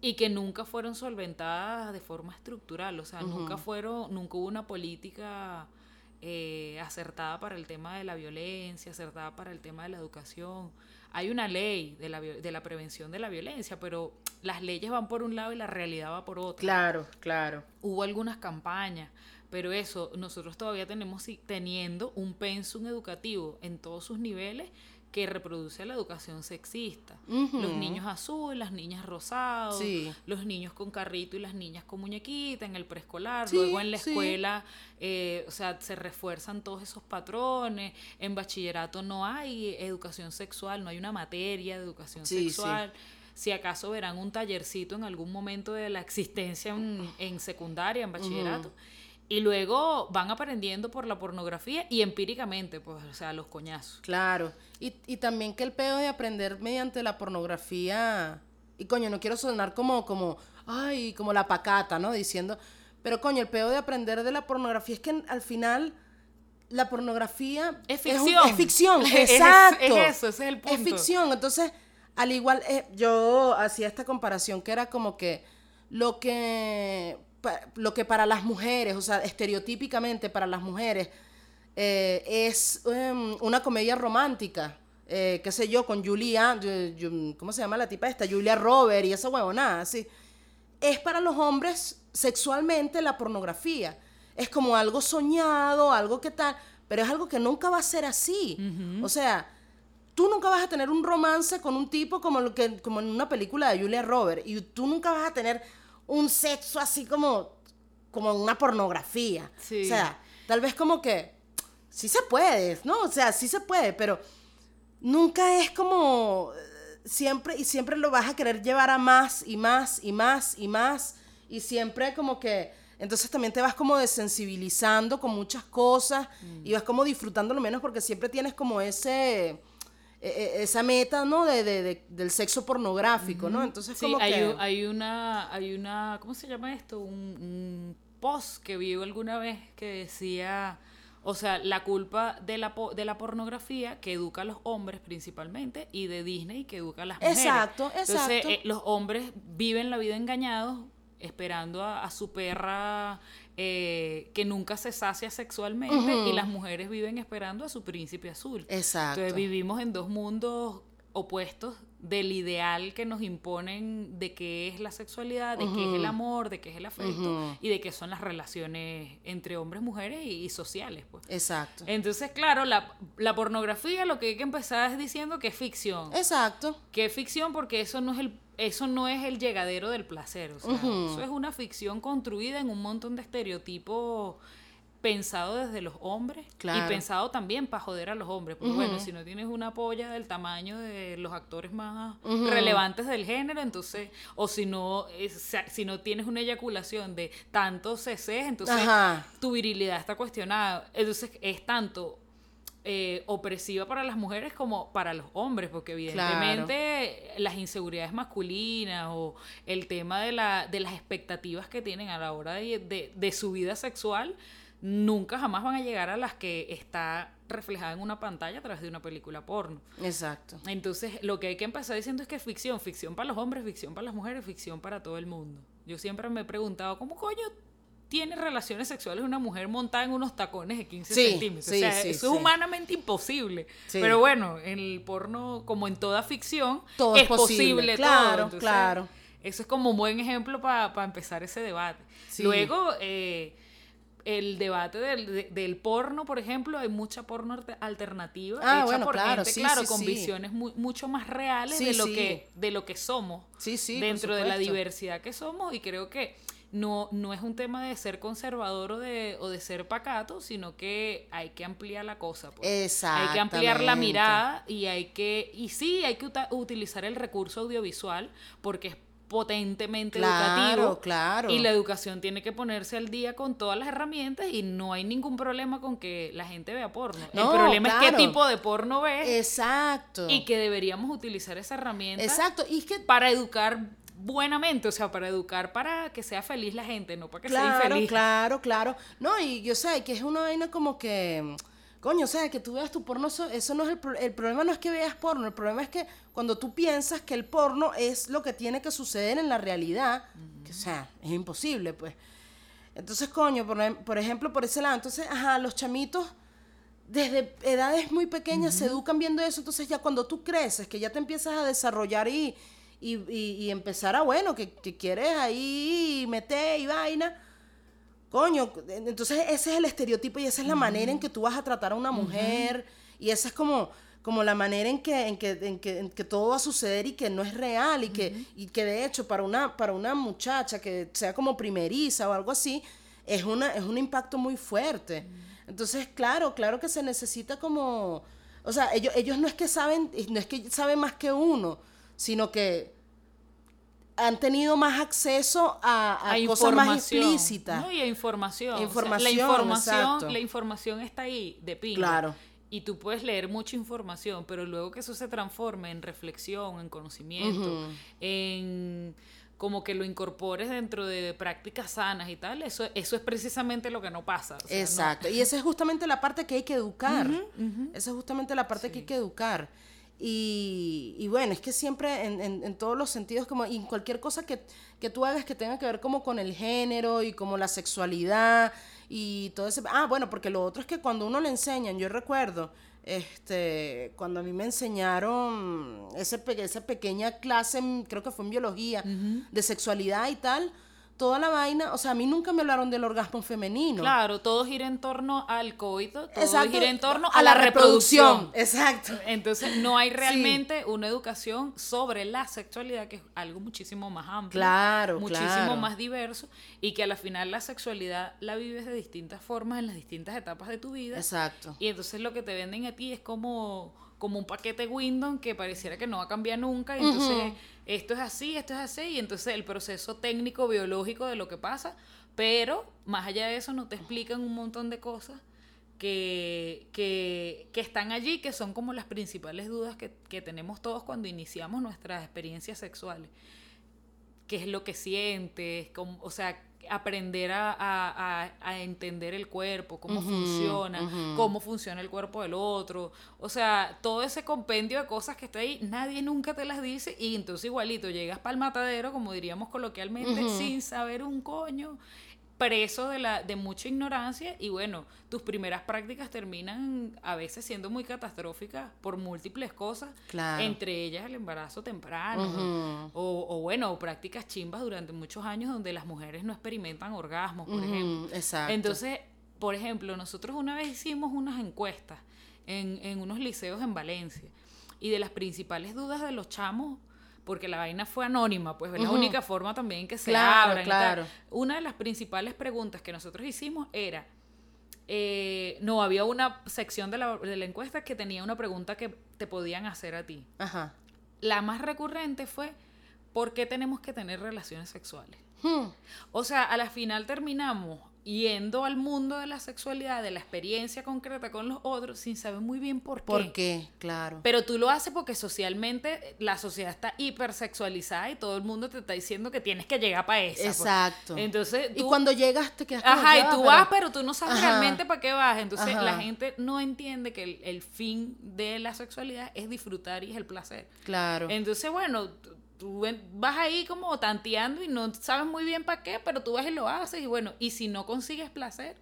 y que nunca fueron solventadas de forma estructural, o sea, nunca fueron, nunca hubo una política eh, acertada para el tema de la violencia, acertada para el tema de la educación. Hay una ley de la, de la prevención de la violencia, pero las leyes van por un lado y la realidad va por otro Claro, claro. hubo algunas campañas, pero eso, nosotros todavía tenemos teniendo un pensum educativo en todos sus niveles que reproduce la educación sexista. Los niños azul, las niñas rosados, Sí. los niños con carrito y las niñas con muñequita en el preescolar, Sí, luego en la sí. escuela, eh, o sea, se refuerzan todos esos patrones, en bachillerato no hay educación sexual, no hay una materia de educación sexual. Si acaso verán un tallercito en algún momento de la existencia en, en secundaria, en bachillerato. Y luego van aprendiendo por la pornografía y empíricamente, pues, o sea, los coñazos. Claro. Y, y también que el pedo de aprender mediante la pornografía. Y coño, no quiero sonar como, como, ay, como la pacata, ¿no? Diciendo. Pero coño, el pedo de aprender de la pornografía es que al final la pornografía Es ficción. Es, ficción, Es- exacto. es eso, ese es el punto. Es ficción. Entonces, al igual, eh, yo hacía esta comparación que era como que lo que, lo que para las mujeres, o sea, estereotípicamente para las mujeres, eh, es em, una comedia romántica. eh, qué sé yo, con Julia, Ju- ¿cómo se llama la tipa esta? Julia Robert y esa huevonada, así. Es para los hombres sexualmente la pornografía. Es como algo soñado, algo que tal, pero es algo que nunca va a ser así. O sea, tú nunca vas a tener un romance con un tipo como, lo que, como en una película de Julia Robert. Y tú nunca vas a tener un sexo así como, como una pornografía. Sí. O sea, tal vez como que sí se puede, ¿no? O sea, sí se puede, pero nunca es como eh, siempre y siempre lo vas a querer llevar a más y más y más y más y siempre como que entonces también te vas como desensibilizando con muchas cosas y vas como disfrutándolo menos porque siempre tienes como ese esa meta, ¿no? De, de- de- del sexo pornográfico, ¿no? Entonces Sí, como hay, que... u- hay una, hay una, ¿cómo se llama esto? Un, un post que vi alguna vez que decía, o sea, la culpa de la, de la pornografía que educa a los hombres principalmente y de Disney que educa a las mujeres. Exacto, Entonces, exacto. eh, los hombres viven la vida engañados esperando a, a su perra eh, que nunca se sacia sexualmente y las mujeres viven esperando a su príncipe azul. Exacto. Entonces vivimos en dos mundos opuestos del ideal que nos imponen de qué es la sexualidad, de qué es el amor, de qué es el afecto y de qué son las relaciones entre hombres, mujeres y, y sociales. Pues. Exacto. Entonces, claro, la, la pornografía lo que hay que empezar es diciendo que es ficción. Exacto. Que es ficción porque eso no es el eso no es el llegadero del placer, o sea, eso es una ficción construida en un montón de estereotipos pensado desde los hombres Claro. y pensado también para joder a los hombres, porque bueno, si no tienes una polla del tamaño de los actores más relevantes del género, entonces o si no es- si no tienes una eyaculación de tantos cc, entonces Ajá. tu virilidad está cuestionada. Entonces es tanto eh, opresiva para las mujeres como para los hombres, porque evidentemente las inseguridades masculinas o el tema de, la, de las expectativas que tienen a la hora de, de- de su vida sexual nunca jamás van a llegar a las que está reflejada en una pantalla a través de una película porno. Exacto. Entonces, lo que hay que empezar diciendo es que es ficción, ficción para los hombres, ficción para las mujeres, ficción para todo el mundo. Yo siempre me he preguntado, ¿cómo coño tienes relaciones sexuales una mujer montada en unos tacones de 15 Sí, centímetros. sí, o sea, sí, eso es humanamente imposible. Pero bueno, en el porno, como en toda ficción, Todo es posible. posible Claro, todo. Entonces, claro. Eso es como un buen ejemplo para empezar ese debate. Luego, eh, el debate del, de- del porno, por ejemplo, hay mucha porno alternativa Ah, hecha bueno, por claro, gente, claro, con visiones mu- mucho más reales de lo que de lo que somos Sí, sí, por dentro de la diversidad que somos y creo que no, no es un tema de ser conservador o de, o de ser pacato, sino que hay que ampliar la cosa. pues. Hay que ampliar la mirada y hay que, y sí, hay que utilizar el recurso audiovisual porque es potentemente Claro, educativo. claro. Y la educación tiene que ponerse al día con todas las herramientas y no hay ningún problema con que la gente vea porno. No, el problema es claro. qué tipo de porno ve Exacto. y que deberíamos utilizar esa herramienta Exacto. Y es que para educar buenamente, o sea, para educar para que sea feliz la gente, no para que sea infeliz. claro, claro. No, y yo sé que es una vaina como que, coño, o sea, que tú veas tu porno, eso, eso no es el, pro- el problema no es que veas porno, el problema es que cuando tú piensas que el porno es lo que tiene que suceder en la realidad, que, o sea, es imposible, pues. Entonces, coño, por, em- por ejemplo, por ese lado, entonces, ajá, los chamitos desde edades muy pequeñas se educan viendo eso, entonces ya cuando tú creces, que ya te empiezas a desarrollar y, y, y- y empezar a, bueno, que, que quieres ahí meter y vaina, coño, entonces ese es el estereotipo y esa es la manera en que tú vas a tratar a una mujer. Y esa es como como la manera en que, en que, en que, en que todo va a suceder y que no es real y que, y que de hecho para una, para una muchacha que sea como primeriza o algo así, es, una, es un impacto muy fuerte. Entonces, claro, claro que se necesita como, o sea, ellos, ellos no es que saben, no es que saben más que uno, sino que han tenido más acceso a, a cosas más explícitas. No, y a información. O sea, Información, la información, exacto. la información está ahí, de pinga. Claro. Y tú puedes leer mucha información, pero luego que eso se transforme en reflexión, en conocimiento, en como que lo incorpores dentro de prácticas sanas y tal, eso, eso es precisamente lo que no pasa. o sea, no- Exacto. Y esa es justamente la parte que hay que educar. Esa es justamente la parte que hay que educar. Y, y bueno, es que siempre en, en- en todos los sentidos, como y en cualquier cosa que, que tú hagas que tenga que ver como con el género y como la sexualidad y todo ese... Ah, bueno, porque lo otro es que cuando uno le enseñan, yo recuerdo, este, cuando a mí me enseñaron ese, esa pequeña clase, creo que fue en biología, de sexualidad y tal, toda la vaina, o sea, a mí nunca me hablaron del orgasmo femenino. Claro, todo gira en torno al coito, todo Exacto, gira en torno a, la, reproducción. Exacto. Entonces no hay realmente una educación sobre la sexualidad, que es algo muchísimo más amplio, Claro, muchísimo claro. más diverso, y que a la final la sexualidad la vives de distintas formas en las distintas etapas de tu vida. Exacto. Y entonces lo que te venden a ti es como, como un paquete Windows que pareciera que no va a cambiar nunca. Y entonces esto es así, esto es así. Y entonces el proceso técnico, biológico de lo que pasa. Pero más allá de eso no te explican un montón de cosas que, que, que están allí, que son como las principales dudas que, que tenemos todos cuando iniciamos nuestras experiencias sexuales qué es lo que sientes, o sea, aprender a, a- a- entender el cuerpo, cómo funciona, cómo funciona el cuerpo del otro. O sea, todo ese compendio de cosas que está ahí, nadie nunca te las dice y entonces igualito llegas para el matadero, como diríamos coloquialmente, sin saber un coño preso de la de mucha ignorancia y bueno, tus primeras prácticas terminan a veces siendo muy catastróficas por múltiples cosas, Claro. entre ellas el embarazo temprano o, o bueno, o prácticas chimbas durante muchos años donde las mujeres no experimentan orgasmos, por ejemplo. exacto. Entonces, por ejemplo, nosotros una vez hicimos unas encuestas en, en unos liceos en Valencia y de las principales dudas de los chamos, porque la vaina fue anónima, pues es la única forma también que se Claro, abran claro. Una de las principales preguntas que nosotros hicimos era, eh, no, había una sección de la, de la encuesta que tenía una pregunta que te podían hacer a ti. Ajá. La más recurrente fue, ¿por qué tenemos que tener relaciones sexuales? Hmm. O sea, a la final terminamos yendo al mundo de la sexualidad, de la experiencia concreta con los otros, sin saber muy bien por qué. ¿Por qué? Claro. Pero tú lo haces porque socialmente la sociedad está hipersexualizada y todo el mundo te está diciendo que tienes que llegar para esa. pues. Exacto. Entonces, y cuando llegas te quedas Ajá, y tú pero- vas, pero tú no sabes Ajá. realmente para qué vas. Entonces Ajá. la gente no entiende que el, el fin de la sexualidad es disfrutar y es el placer. Claro. Entonces, bueno, tú vas ahí como tanteando y no sabes muy bien para qué, pero tú vas y lo haces y bueno, y si no consigues placer,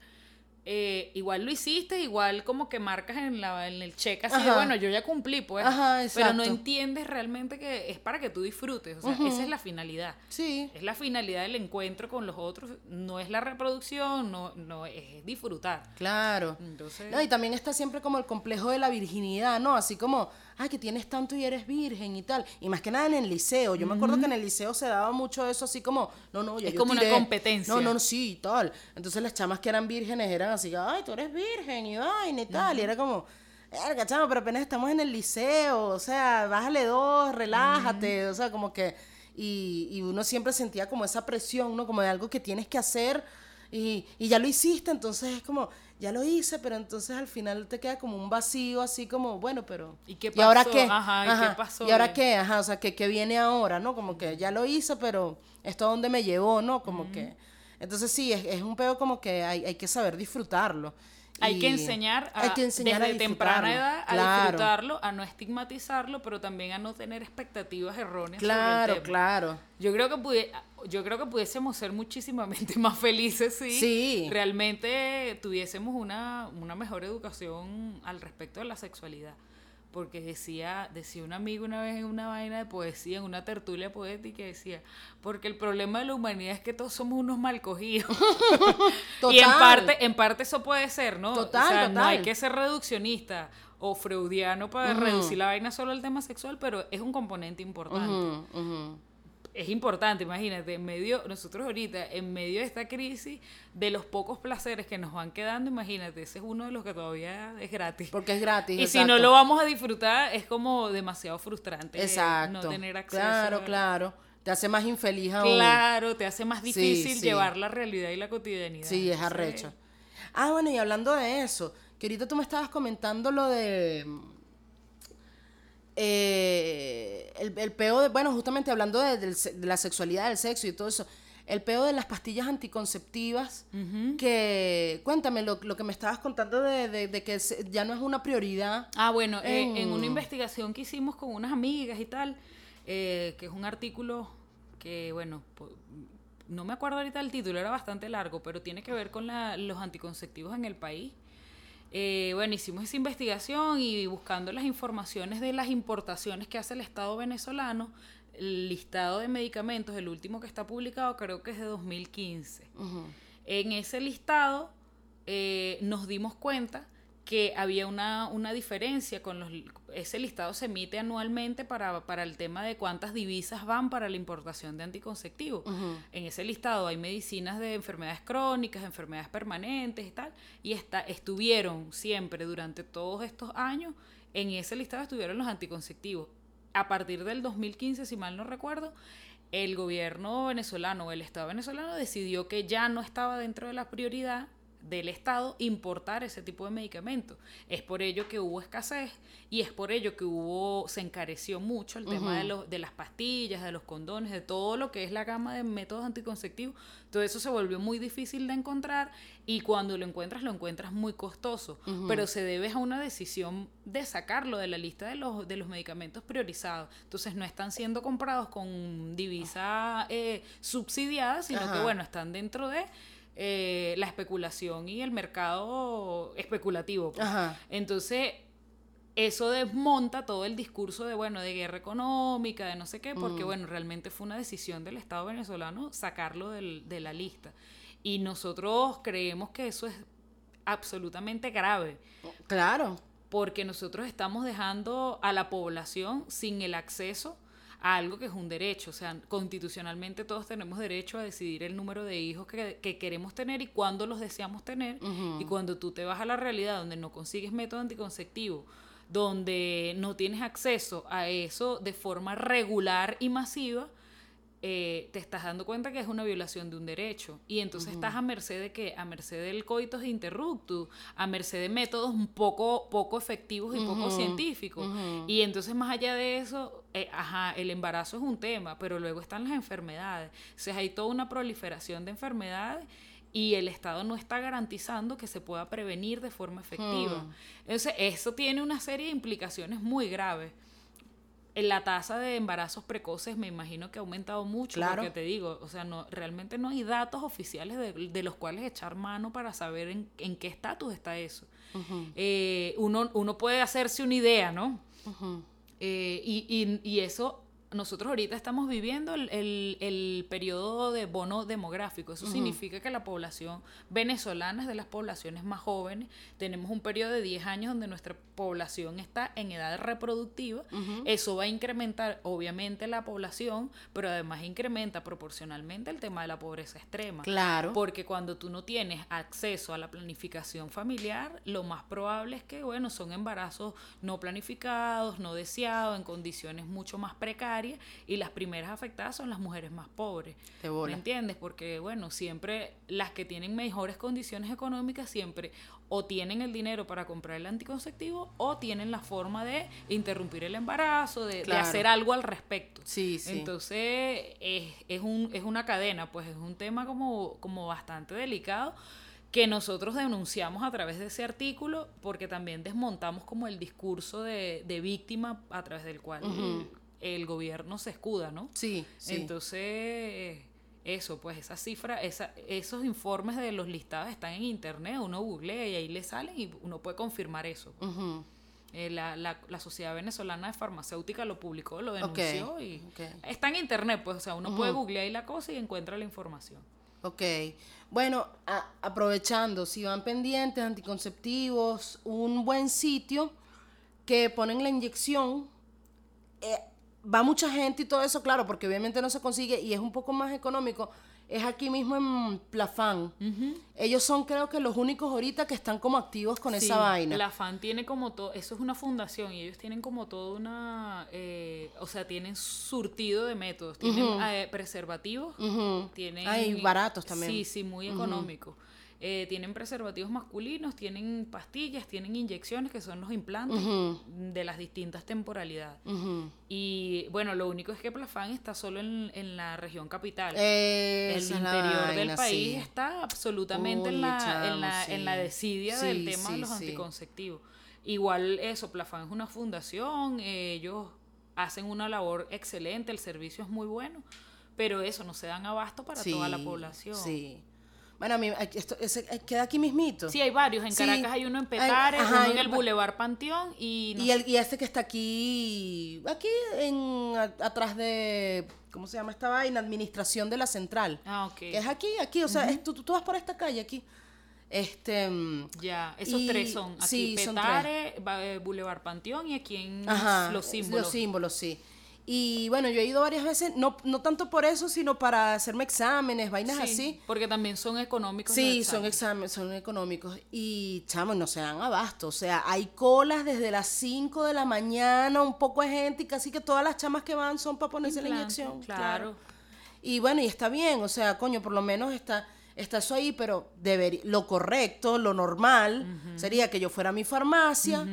eh, igual lo hiciste, igual como que marcas en, la, en el check así de, bueno, yo ya cumplí, pues. pero no entiendes realmente que es para que tú disfrutes. O sea, esa es la finalidad. Sí. Es la finalidad del encuentro con los otros. No es la reproducción, no, no es disfrutar. Claro. Entonces... No, y también está siempre como el complejo de la virginidad, ¿no? Así como ay, que tienes tanto y eres virgen y tal. Y más que nada en el liceo. Yo me acuerdo que en el liceo se daba mucho eso así como, no, no, ya Es como una competencia. No, no, sí, y tal. Entonces las chamas que eran vírgenes eran así, ay, tú eres virgen y vaina y tal. Y era como, verga, chama, pero apenas estamos en el liceo. O sea, bájale dos, relájate. O sea, como que. Y, y uno siempre sentía como esa presión, ¿no? Como de algo que tienes que hacer. Y, y, ya lo hiciste, entonces es como, ya lo hice, pero entonces al final te queda como un vacío, así como, bueno, pero... ¿Y qué pasó? ¿Y ahora qué? Ajá, ¿y qué pasó? ¿Y ahora qué? Ajá, o sea, ¿qué, ¿qué, viene ahora, no? Como que ya lo hice, pero esto a dónde me llevó, ¿no? Como que... Entonces sí, es, es, un pedo como que hay, hay que saber disfrutarlo. Hay que enseñar, a, desde temprana edad a disfrutarlo, a no estigmatizarlo, pero también a no tener expectativas erróneas. Claro, sobre el tema. claro. Yo creo que yo creo que pudiésemos ser muchísimamente más felices si realmente tuviésemos una, una mejor educación al respecto de la sexualidad porque decía, decía un amigo una vez en una vaina de poesía, en una tertulia poética, decía, porque el problema de la humanidad es que todos somos unos mal cogidos. y en parte, en parte eso puede ser, ¿no? Total, o sea, no hay que ser reduccionista o freudiano para reducir la vaina solo al tema sexual, pero es un componente importante es importante, imagínate, en medio, nosotros ahorita, en medio de esta crisis, de los pocos placeres que nos van quedando, imagínate, ese es uno de los que todavía es gratis. Porque es gratis. Y si no lo vamos a disfrutar, es como demasiado frustrante exacto. no tener acceso. Claro, claro. Te hace más infeliz aún. Claro, te hace más difícil llevar la realidad y la cotidianidad. Sí, es arrecho. Ah, bueno, y hablando de eso, que ahorita tú me estabas comentando lo de eh, el, el peo de, bueno, justamente hablando de, la sexualidad, del sexo y todo eso, el peo de las pastillas anticonceptivas, que cuéntame lo, lo, que me estabas contando de, de, que ya no es una prioridad. Ah, bueno, eh, en, una investigación que hicimos con unas amigas y tal, eh, que es un artículo que, bueno, no me acuerdo ahorita el título, era bastante largo, pero tiene que ver con la, los anticonceptivos en el país. Eh, bueno, hicimos esa investigación y buscando las informaciones de las importaciones que hace el Estado venezolano, el listado de medicamentos, el último que está publicado creo que es de 2015. En ese listado eh, nos dimos cuenta que había una, una diferencia con los... Ese listado se emite anualmente para, para el tema de cuántas divisas van para la importación de anticonceptivos. En ese listado hay medicinas de enfermedades crónicas, enfermedades permanentes y tal, y está, estuvieron siempre durante todos estos años, en ese listado estuvieron los anticonceptivos. A partir del 2015, si mal no recuerdo, el gobierno venezolano o el Estado venezolano decidió que ya no estaba dentro de la prioridad del Estado importar ese tipo de medicamentos. Es por ello que hubo escasez y es por ello que hubo se encareció mucho el tema de, los, de las pastillas, de los condones, de todo lo que es la gama de métodos anticonceptivos. Todo eso se volvió muy difícil de encontrar y cuando lo encuentras lo encuentras muy costoso, pero se debe a una decisión de sacarlo de la lista de los, de los medicamentos priorizados. Entonces no están siendo comprados con divisa eh, subsidiada, sino que bueno, están dentro de eh, la especulación y el mercado especulativo. Pues. Entonces, eso desmonta todo el discurso de, bueno, de guerra económica, de no sé qué, porque, mm. bueno, realmente fue una decisión del Estado venezolano sacarlo de la lista. Y nosotros creemos que eso es absolutamente grave. Claro. Porque nosotros estamos dejando a la población sin el acceso algo que es un derecho. O sea, constitucionalmente todos tenemos derecho a decidir el número de hijos que, queremos tener y cuándo los deseamos tener. Y cuando tú te vas a la realidad donde no consigues método anticonceptivo, donde no tienes acceso a eso de forma regular y masiva, eh, te estás dando cuenta que es una violación de un derecho. Y entonces estás a merced de qué? A merced del coitus interruptus, a merced de métodos un poco, poco efectivos y poco científicos. Y entonces más allá de eso, eh, ajá, el embarazo es un tema, pero luego están las enfermedades. O sea, hay toda una proliferación de enfermedades y el Estado no está garantizando que se pueda prevenir de forma efectiva. Entonces, eso tiene una serie de implicaciones muy graves la tasa de embarazos precoces me imagino que ha aumentado mucho, Claro. porque te digo, o sea, no, realmente no hay datos oficiales de, de los cuales echar mano para saber en, en qué estatus está eso. Eh, uno, uno puede hacerse una idea, ¿no? Eh, y, y- y eso, nosotros ahorita estamos viviendo el, el- el periodo de bono demográfico. Eso significa que la población venezolana es de las poblaciones más jóvenes. Tenemos un periodo de 10 años donde nuestra población está en edad reproductiva. Eso va a incrementar, obviamente, la población, pero además incrementa proporcionalmente el tema de la pobreza extrema. Claro. Porque cuando tú no tienes acceso a la planificación familiar, lo más probable es que, bueno, son embarazos no planificados, no deseados, en condiciones mucho más precarias, y las primeras afectadas son las mujeres más pobres. ¿Me entiendes? Porque, bueno, siempre las que tienen mejores condiciones económicas siempre o tienen el dinero para comprar el anticonceptivo o tienen la forma de interrumpir el embarazo, de, hacer algo al respecto. Sí, sí. Entonces, es, es, un, es una cadena, pues es un tema como, como bastante delicado que nosotros denunciamos a través de ese artículo porque también desmontamos como el discurso de, de víctima a través del cual el gobierno se escuda, ¿no? Sí, sí. Entonces, eso, pues esa cifra, esa, esos informes de los listados están en internet, uno googlea y ahí le salen y uno puede confirmar eso. Eh, la, la, la Sociedad Venezolana de Farmacéutica lo publicó, lo denunció y ok. está en internet, pues, o sea, uno puede googlear ahí la cosa y encuentra la información. Ok. Bueno, a- aprovechando, si van pendientes, anticonceptivos, un buen sitio que ponen la inyección, eh, va mucha gente y todo eso, claro, porque obviamente no se consigue y es un poco más económico. Es aquí mismo en Plafán. Ellos son creo que los únicos ahorita que están como activos con Sí, esa vaina. La FAN tiene como todo, eso es una fundación y ellos tienen como toda una, eh, o sea, tienen surtido de métodos, tienen eh, preservativos, tienen... Ay, baratos también. Sí, sí, muy económicos. Eh, tienen preservativos masculinos, tienen pastillas, tienen inyecciones que son los implantes de las distintas temporalidades. Y bueno, lo único es que Plafán está solo en, en la región capital. El interior del país sí. está absolutamente en, la, chamo, en, la, en la desidia Sí, del tema de los anticonceptivos. Igual eso, Plafán es una fundación, ellos hacen una labor excelente, el servicio es muy bueno, pero eso, no se dan abasto para toda la población. Sí. Bueno, a mí, esto, ese, queda aquí mismito. Sí, hay varios. En Sí. Caracas hay uno en Petare, ajá, uno en el Boulevard Panteón y... no Y, el, y este que está aquí, aquí en, a- atrás de, ¿cómo se llama esta vaina? Administración de la Central. Ah, ok. Que es aquí, aquí, o sea, es- tú, tú vas por esta calle aquí. Este, Ya, esos Y- tres son. Aquí sí, son Petare, ba- eh, Boulevard Panteón y aquí en ajá, Los Símbolos. Los símbolos, sí. Y bueno, yo he ido varias veces, no, no tanto por eso, sino para hacerme exámenes, vainas Sí, así. Porque también son económicos. Sí, son exámenes. son económicos. Y, chamo, no se dan abasto. O sea, hay colas desde las 5 de la mañana, un poco de gente, y casi que todas las chamas que van son para ponerse la inyección. claro. Y bueno, y está bien, o sea, coño, por lo menos está, está eso ahí, pero debería, lo correcto, lo normal, sería que yo fuera a mi farmacia,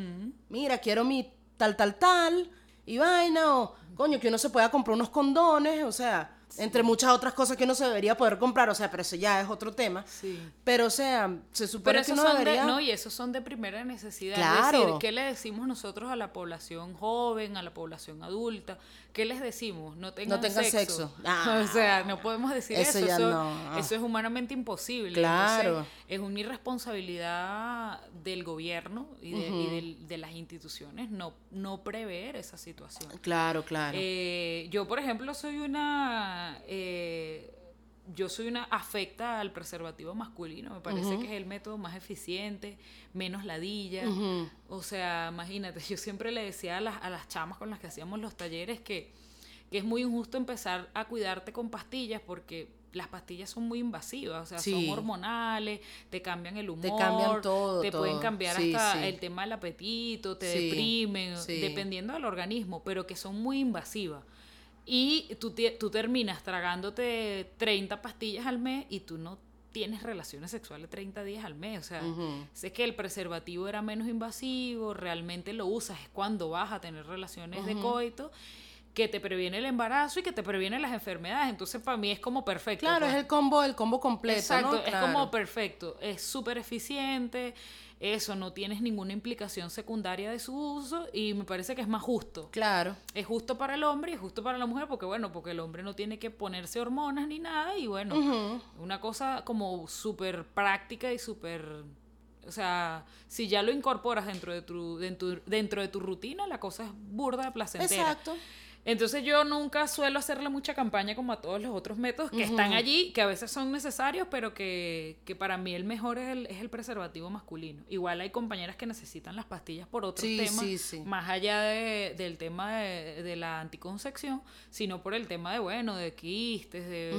mira, quiero mi tal, tal, tal, y vaina, o coño, que uno se pueda comprar unos condones, o sea, entre muchas otras cosas que uno se debería poder comprar, o sea, pero eso ya es otro tema. Sí. Pero, o sea, se supone Pero que esos uno son debería... de, no, y esos son de primera necesidad. Claro. Es decir, ¿qué le decimos nosotros a la población joven, a la población adulta? ¿Qué les decimos? No tengan, No tengan sexo. Ah. o sea, no podemos decir Eso eso. ya eso, no. eso es humanamente imposible. Claro. Entonces, es una irresponsabilidad del gobierno y de, y de las instituciones no, no prever esa situación. Claro, claro. Eh, yo, por ejemplo, soy una. Eh, yo soy una afecta al preservativo masculino. Me parece que es el método más eficiente, menos ladilla. O sea, imagínate, yo siempre le decía a las, a las chamas con las que hacíamos los talleres que, que es muy injusto empezar a cuidarte con pastillas porque las pastillas son muy invasivas, o sea, Sí. son hormonales, te cambian el humor, cambian todo, te pueden cambiar Sí, hasta sí. el tema del apetito, te deprimen, dependiendo del organismo, pero que son muy invasivas. Y tú, tú terminas tragándote 30 pastillas al mes y tú no tienes relaciones sexuales 30 días al mes. O sea, sé que el preservativo era menos invasivo, realmente lo usas es cuando vas a tener relaciones de coito. que te previene el embarazo y que te previene las enfermedades. Entonces, para mí es como perfecto. Claro, pues. es el combo, el combo completo. Exacto, ¿no? es como perfecto. Es súper eficiente. Eso, no tienes ninguna implicación secundaria de su uso y me parece que es más justo. Claro. Es justo para el hombre y es justo para la mujer porque, bueno, porque el hombre no tiene que ponerse hormonas ni nada y, bueno, una cosa como súper práctica y súper... O sea, si ya lo incorporas dentro de tu, dentro, dentro de tu rutina, la cosa es burda, placentera. Exacto. Entonces yo nunca suelo hacerle mucha campaña como a todos los otros métodos que están allí, que a veces son necesarios, pero que, que para mí el mejor es el, es el preservativo masculino. Igual hay compañeras que necesitan las pastillas por otros Sí, temas, sí, sí. más allá de- del tema de, de la anticoncepción, sino por el tema de, bueno, de quistes, de...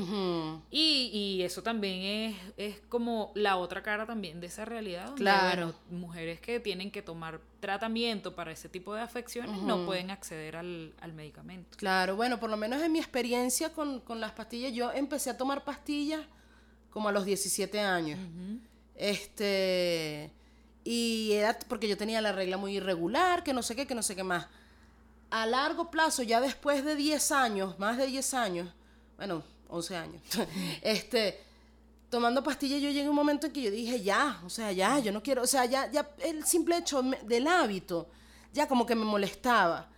Y, y eso también es, es como la otra cara también de esa realidad. Donde, Claro. bueno, mujeres que tienen que tomar tratamiento para ese tipo de afecciones no pueden acceder al, al medicamento. Claro, bueno, por lo menos en mi experiencia con, con las pastillas, yo empecé a tomar pastillas como a los 17 años. Este, y era porque yo tenía la regla muy irregular, que no sé qué, que no sé qué más. A largo plazo, ya después de 10 años, más de 10 años, bueno, 11 años, este, tomando pastillas yo llegué a un momento en que yo dije, ya, o sea, ya, yo no quiero, o sea, ya, ya el simple hecho del hábito, ya como que me molestaba.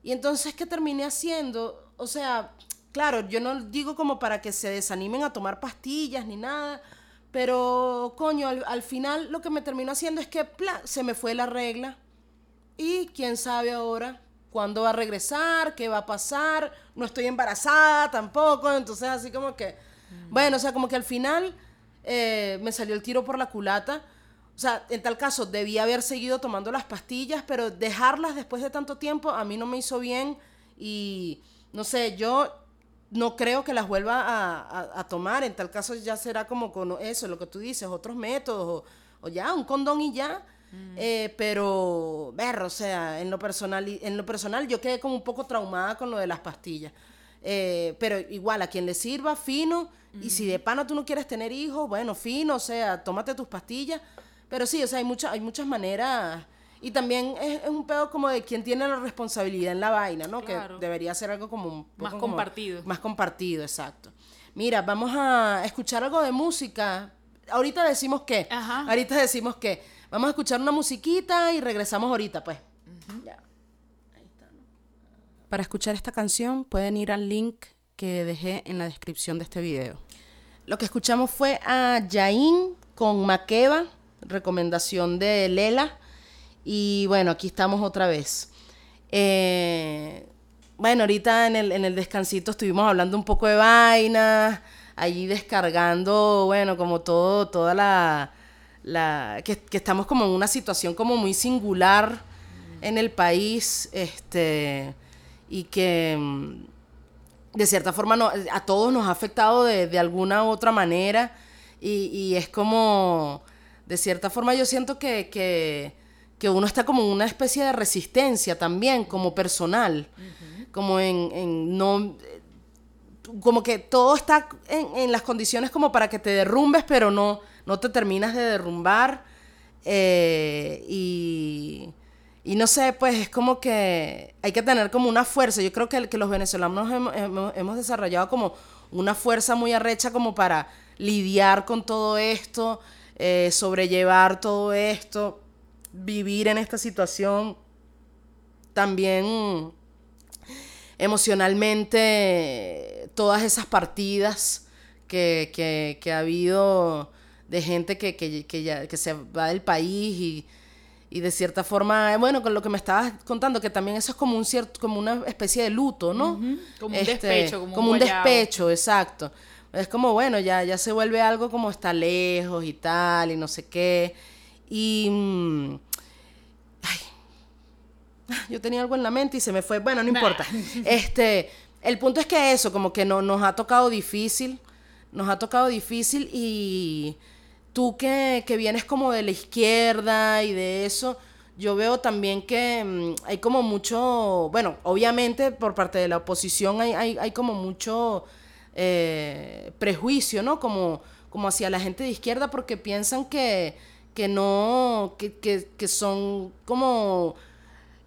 Y entonces, ¿qué terminé haciendo? O sea, claro, yo no digo como para que se desanimen a tomar pastillas ni nada, pero coño, al, al final lo que me terminó haciendo es que pla, se me fue la regla. Y quién sabe ahora cuándo va a regresar, qué va a pasar. No estoy embarazada tampoco, entonces así como que... Bueno, o sea, como que al final eh, me salió el tiro por la culata. O sea, en tal caso, debía haber seguido tomando las pastillas, pero dejarlas después de tanto tiempo a mí no me hizo bien. Y no sé, yo no creo que las vuelva a, a- a tomar. En tal caso ya será como con eso, lo que tú dices, otros métodos, o, o ya, un condón y ya. Eh, pero, ver, o sea, en lo, personal, en lo personal yo quedé como un poco traumada con lo de las pastillas. Eh, pero igual, a quien le sirva, fino. Y si de pana tú no quieres tener hijos, bueno, fino, o sea, tómate tus pastillas. Pero sí, o sea, hay, mucha, hay muchas maneras. Y también es, es un pedo como de quien tiene la responsabilidad en la vaina, ¿no? Claro. Que debería ser algo como un Más como- compartido. más compartido, exacto. Mira, vamos a escuchar algo de música. Ahorita decimos qué. Ajá. Ahorita decimos qué. Vamos a escuchar una musiquita y regresamos ahorita, pues. Ya. Para escuchar esta canción pueden ir al link que dejé en la descripción de este video. Lo que escuchamos fue a Yain con Makeba, recomendación de Lela. Y bueno, aquí estamos otra vez. Eh, bueno, ahorita en el, en el descansito estuvimos hablando un poco de vainas, allí descargando, bueno, como todo, toda la... la que, que estamos como en una situación como muy singular en el país, este, y que mm, de cierta forma no- a todos nos ha afectado de, de alguna u otra manera, y, y es como, de cierta forma yo siento que, que, que uno está como en una especie de resistencia también, como personal, como en, en no como que todo está en, en las condiciones como para que te derrumbes, pero no, no te terminas de derrumbar. Eh, y, y no sé, pues es como que hay que tener como una fuerza. Yo creo que, los venezolanos hemos, desarrollado como una fuerza muy arrecha como para lidiar con todo esto, eh, sobrellevar todo esto, vivir en esta situación también emocionalmente todas esas partidas que, que- ha habido de gente que, que- ya, que se va del país y, y de cierta forma, bueno, con lo que me estabas contando, que también eso es como un cierto, como una especie de luto, ¿no? Este, Como un despecho, como un un despecho, exacto. Es como, bueno, ya, ya se vuelve algo como está lejos y tal, y no sé qué. Y mm, yo tenía algo en la mente y se me fue. Bueno, no Nah. importa. Este, el punto es que eso, como que no, nos ha tocado difícil. Nos ha tocado difícil y tú que, que vienes como de la izquierda y de eso, yo veo también que mm, hay como mucho, bueno, obviamente por parte de la oposición hay, hay, hay como mucho eh, prejuicio, ¿no? Como, como hacia la gente de izquierda porque piensan que, que no, que, que, que son como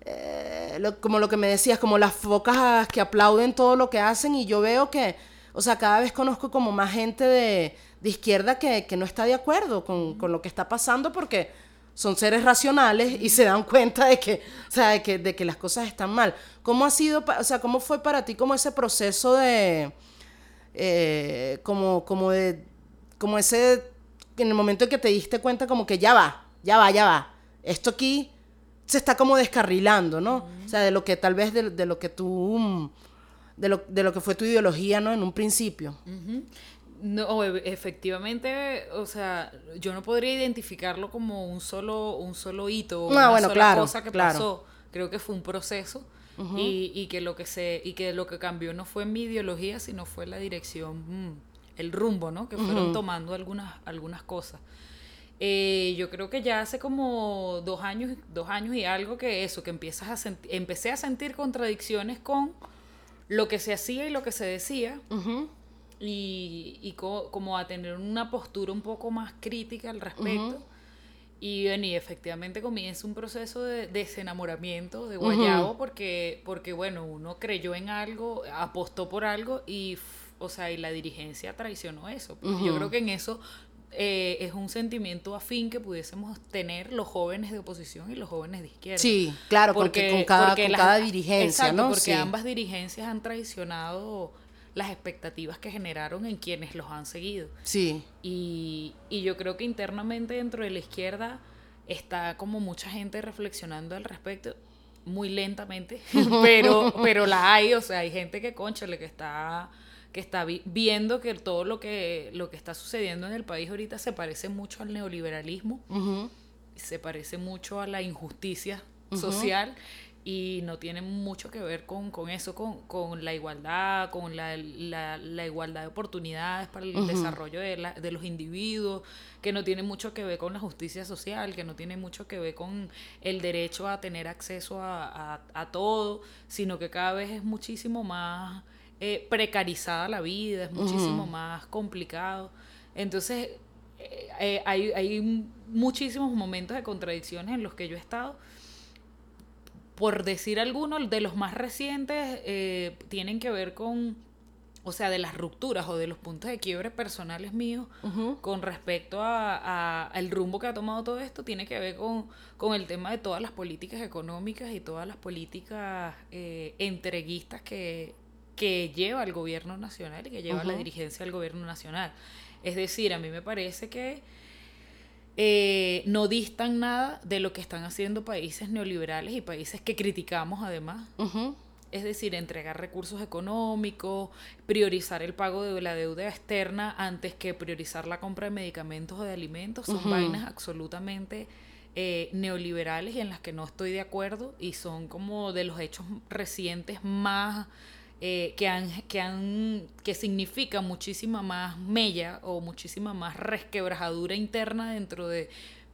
eh, como lo que me decías, como las focas que aplauden todo lo que hacen y yo veo que, o sea, cada vez conozco como más gente de, de izquierda que, que no está de acuerdo con, con lo que está pasando porque son seres racionales y se dan cuenta de que, o sea, de que, de que las cosas están mal. ¿Cómo ha sido, o sea, cómo fue para ti como ese proceso de, eh, como, como de, como ese, en el momento en que te diste cuenta como que ya va, ya va, ya va, esto aquí se está como descarrilando, ¿no? O sea, de lo que tal vez de, de lo que tú, de lo, de lo que fue tu ideología, ¿no? En un principio. No, e- efectivamente, o sea, yo no podría identificarlo como un solo, un solo hito o Ah, una bueno, sola claro, cosa que claro. pasó. Creo que fue un proceso y, y que lo que se, y que lo que cambió no fue mi ideología, sino fue la dirección, mm, el rumbo, ¿no? Que fueron tomando algunas, algunas cosas. Eh, yo creo que ya hace como dos años, dos años y algo que eso, que empiezas a empecé a sentir contradicciones con lo que se hacía y lo que se decía y, y co- como a tener una postura un poco más crítica al respecto. Y, bueno, y efectivamente comienza un proceso de desenamoramiento de Guayabo porque, porque, bueno, uno creyó en algo, apostó por algo y, o sea, y la dirigencia traicionó eso. Pues Yo creo que en eso eh, es un sentimiento afín que pudiésemos tener los jóvenes de oposición y los jóvenes de izquierda. Sí, claro, porque, con cada, porque con las- cada dirigencia, exacto, ¿no? porque Sí. ambas dirigencias han traicionado las expectativas que generaron en quienes los han seguido. Sí, Y, y yo creo que internamente dentro de la izquierda está como mucha gente reflexionando al respecto, muy lentamente, pero, pero la hay, o sea, hay gente que, conchale, que está que está vi- viendo que todo lo que, lo que está sucediendo en el país ahorita se parece mucho al neoliberalismo, se parece mucho a la injusticia social y no tiene mucho que ver con, con eso, con, con la igualdad, con la, la- la igualdad de oportunidades para el desarrollo de, la- de los individuos, que no tiene mucho que ver con la justicia social, que no tiene mucho que ver con el derecho a tener acceso a, a- a todo, sino que cada vez es muchísimo más eh, precarizada la vida, es muchísimo más complicado. Entonces, eh, eh, hay, hay muchísimos momentos de contradicciones en los que yo he estado. Por decir algunos, de los más recientes eh, tienen que ver con, o sea, de las rupturas o de los puntos de quiebre personales míos con respecto a, a- al rumbo que ha tomado todo esto, tiene que ver con, con el tema de todas las políticas económicas y todas las políticas eh, entreguistas que, que lleva el gobierno nacional y que lleva la dirigencia del gobierno nacional. Es decir, a mí me parece que eh, no distan nada de lo que están haciendo países neoliberales y países que criticamos además. Es decir, entregar recursos económicos, priorizar el pago de la deuda externa antes que priorizar la compra de medicamentos o de alimentos. Son vainas absolutamente eh, neoliberales y en las que no estoy de acuerdo y son como de los hechos recientes más eh, que han que han que significa muchísima más mella o muchísima más resquebrajadura interna dentro de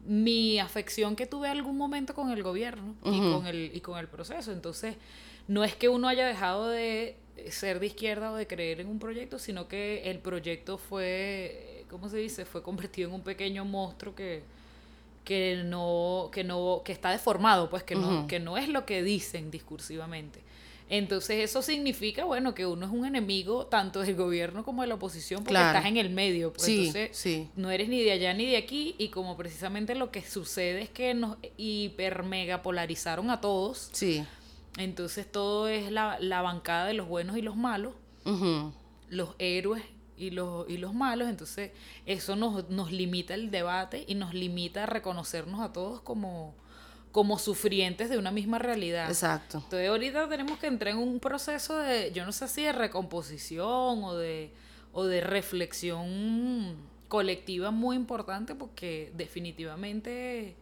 mi afección que tuve algún momento con el gobierno y con el y con el proceso. Entonces no es que uno haya dejado de ser de izquierda o de creer en un proyecto sino que el proyecto fue cómo se dice fue convertido en un pequeño monstruo que que no que no que está deformado pues que no que no es lo que dicen discursivamente entonces eso significa bueno que uno es un enemigo tanto del gobierno como de la oposición porque Claro. estás en el medio pues Sí, entonces sí. no eres ni de allá ni de aquí y como precisamente lo que sucede es que nos hiper mega polarizaron a todos sí. entonces todo es la, la bancada de los buenos y los malos los héroes y los, y los malos, entonces eso nos, nos limita el debate y nos limita a reconocernos a todos como, como sufrientes de una misma realidad. Exacto. Entonces ahorita tenemos que entrar en un proceso de, yo no sé si de recomposición o de, o de reflexión colectiva muy importante porque definitivamente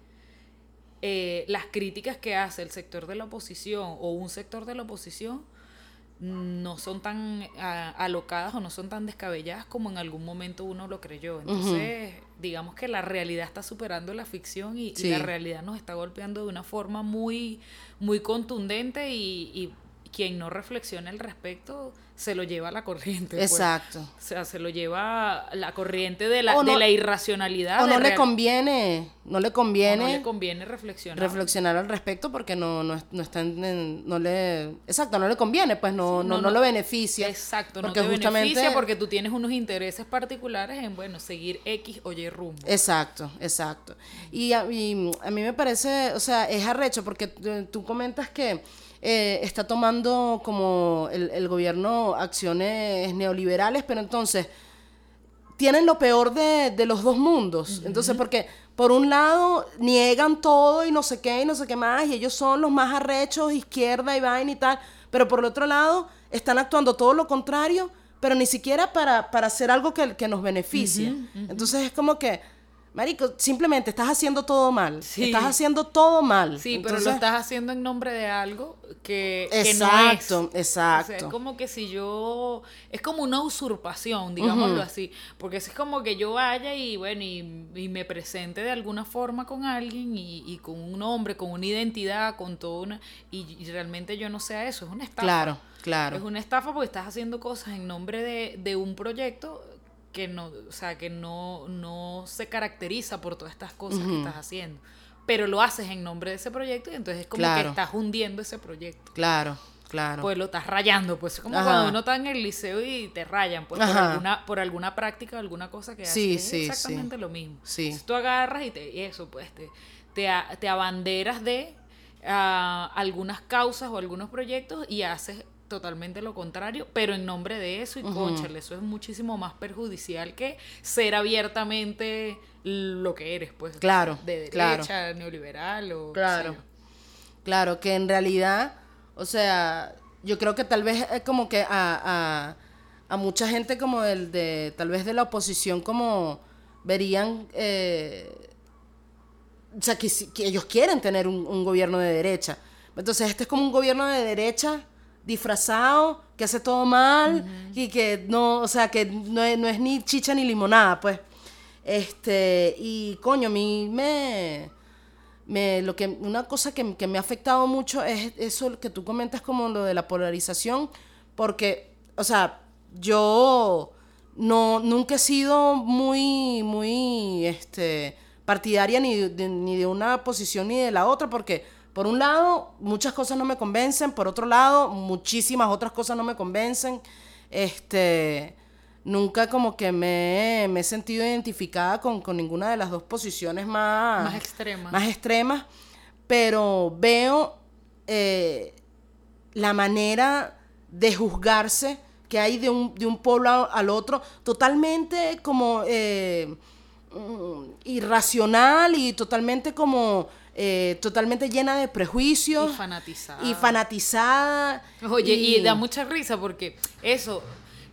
eh, las críticas que hace el sector de la oposición o un sector de la oposición no son tan alocadas o no son tan descabelladas como en algún momento uno lo creyó. Entonces, digamos que la realidad está superando la ficción y, y la realidad nos está golpeando de una forma muy, muy contundente y, y quien no reflexiona al respecto se lo lleva a la corriente. pues. Exacto. O sea, se lo lleva la corriente de la, no- de la irracionalidad. O no le conviene, no le o conviene, no le conviene reflexionar. reflexionar al respecto porque no, no, no está en- no le, exacto, no le conviene, pues no, Sí, no, no, lo beneficia. Exacto, no te justamente- beneficia porque tú tienes unos intereses particulares en, bueno, seguir X o Y rumbo. Exacto, exacto. Y a, y a mí me parece, o sea, es arrecho porque tú comentas que eh, está tomando como el, el gobierno acciones neoliberales, pero entonces tienen lo peor de, de los dos mundos. Entonces, porque por un lado niegan todo y no sé qué y no sé qué más, y ellos son los más arrechos, izquierda y vaina y tal, pero por el otro lado están actuando todo lo contrario, pero ni siquiera para, para hacer algo que, que nos beneficie. Entonces es como que, Marico, simplemente estás haciendo todo mal. Sí. Estás haciendo todo mal. Sí, pero lo estás haciendo en nombre de algo que, que Exacto, no es. exacto. O sea, es como que si yo... Es como una usurpación, digámoslo así. Porque es como que yo vaya y, bueno, y, y me presente de alguna forma con alguien y, y con un nombre, con una identidad, con todo una... Y, y realmente yo no sea eso, es una estafa. Claro, claro. Es una estafa porque estás haciendo cosas en nombre de, de un proyecto que no, o sea, que no, no se caracteriza por todas estas cosas que estás haciendo. Pero lo haces en nombre de ese proyecto y entonces es como que estás hundiendo ese proyecto. Claro, claro. Pues lo estás rayando, pues es como Ajá. cuando uno está en el liceo y te rayan, pues por alguna, por alguna práctica o alguna cosa que Sí, haces. sí, es exactamente lo mismo. Sí. Entonces tú agarras y, te, y eso, pues te, te, te abanderas de ah, algunas causas o algunos proyectos y haces totalmente lo contrario, pero en nombre de eso y cónchale, eso es muchísimo más perjudicial que ser abiertamente lo que eres, pues. Claro, De claro. derecha, neoliberal o... Claro. Claro, que en realidad, o sea, yo creo que tal vez es como que a, a, a mucha gente como el de, tal vez de la oposición como verían, eh, o sea, que ellos quieren tener un, un gobierno de derecha. Entonces, este es como un gobierno de derecha disfrazado, que hace todo mal y que no, o sea, que no es, no es ni chicha ni limonada, pues. Este, y coño, a mí me, me lo que una cosa que, que me ha afectado mucho es eso que tú comentas como lo de la polarización porque o sea yo no nunca he sido muy muy este partidaria ni de, ni de una posición ni de la otra porque por un lado muchas cosas no me convencen. Por otro lado muchísimas otras cosas no me convencen. Este nunca como que me, me he sentido identificada con, con ninguna de las dos posiciones más, Más extremas. más extremas, pero veo eh, la manera de juzgarse que hay de un, de un pueblo a- al otro totalmente como eh, mm, irracional y totalmente como eh, totalmente llena de prejuicios Y fanatizada. y fanatizada Oye, y... da mucha risa porque eso,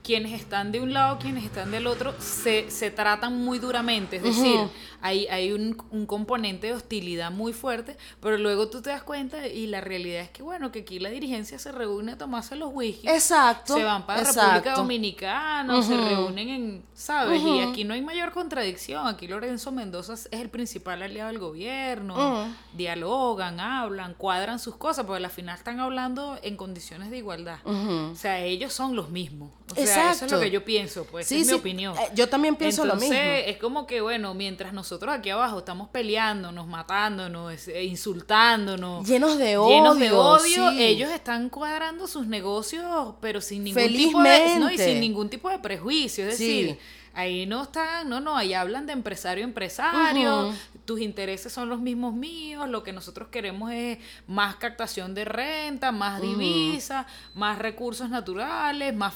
quienes están de un lado, quienes están del otro, se, se tratan muy duramente. Es decir, hay, hay un, un componente de hostilidad muy fuerte, pero luego tú te das cuenta y la realidad es que, bueno, que aquí la dirigencia se reúne a tomarse los whisky. Exacto, Se van para exacto. República Dominicana, se reúnen en, ¿sabes? Y aquí no hay mayor contradicción. Aquí Lorenzo Mendoza es el principal aliado del gobierno. Dialogan, hablan, cuadran sus cosas, porque al final están hablando en condiciones de igualdad. O sea, ellos son los mismos. O sea, eso es Exacto. lo que yo pienso, pues Sí, es sí, mi opinión. eh, yo también pienso lo mismo. es como que, bueno, mientras nosotros aquí abajo estamos peleándonos, matándonos, eh, insultándonos, Llenos de llenos de odio, odio, sí. ellos están cuadrando sus negocios, pero sin ningún tipo de, no, y sin ningún tipo de prejuicio, es Sí. Ahí no están, no, no, ahí hablan de empresario a empresario, tus intereses son los mismos míos, lo que nosotros queremos es más captación de renta, más divisa, más recursos naturales, más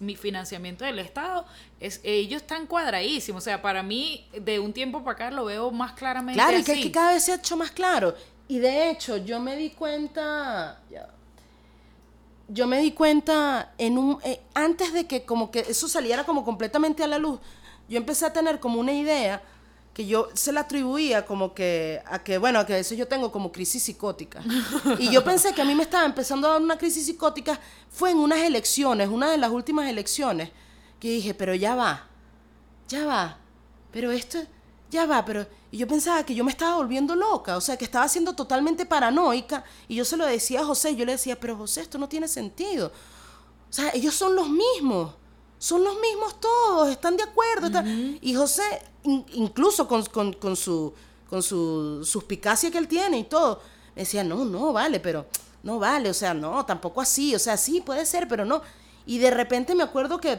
mi financiamiento del Estado, es, ellos están cuadradísimos, o sea, para mí de un tiempo para acá lo veo más claramente Claro, y que, así. que cada vez se ha hecho más claro. Y de hecho, yo me di cuenta. ya. Yo me di cuenta en un. eh, antes de que como que eso saliera como completamente a la luz, yo empecé a tener como una idea que yo se la atribuía como que a que, bueno, a que a veces yo tengo como crisis psicótica. Y yo pensé que a mí me estaba empezando a dar una crisis psicótica, fue en unas elecciones, una de las últimas elecciones, que dije, pero ya va, ya va, pero esto, ya va, pero y yo pensaba que yo me estaba volviendo loca, o sea, que estaba siendo totalmente paranoica. Y yo se lo decía a José, yo le decía, pero José, esto no tiene sentido. O sea, ellos son los mismos, son los mismos todos, están de acuerdo. Y José, incluso con, con, su, con su suspicacia que él tiene y todo, me decía, no, no, vale, pero no vale, o sea, no, tampoco así, o sea, sí, puede ser, pero no. Y de repente me acuerdo que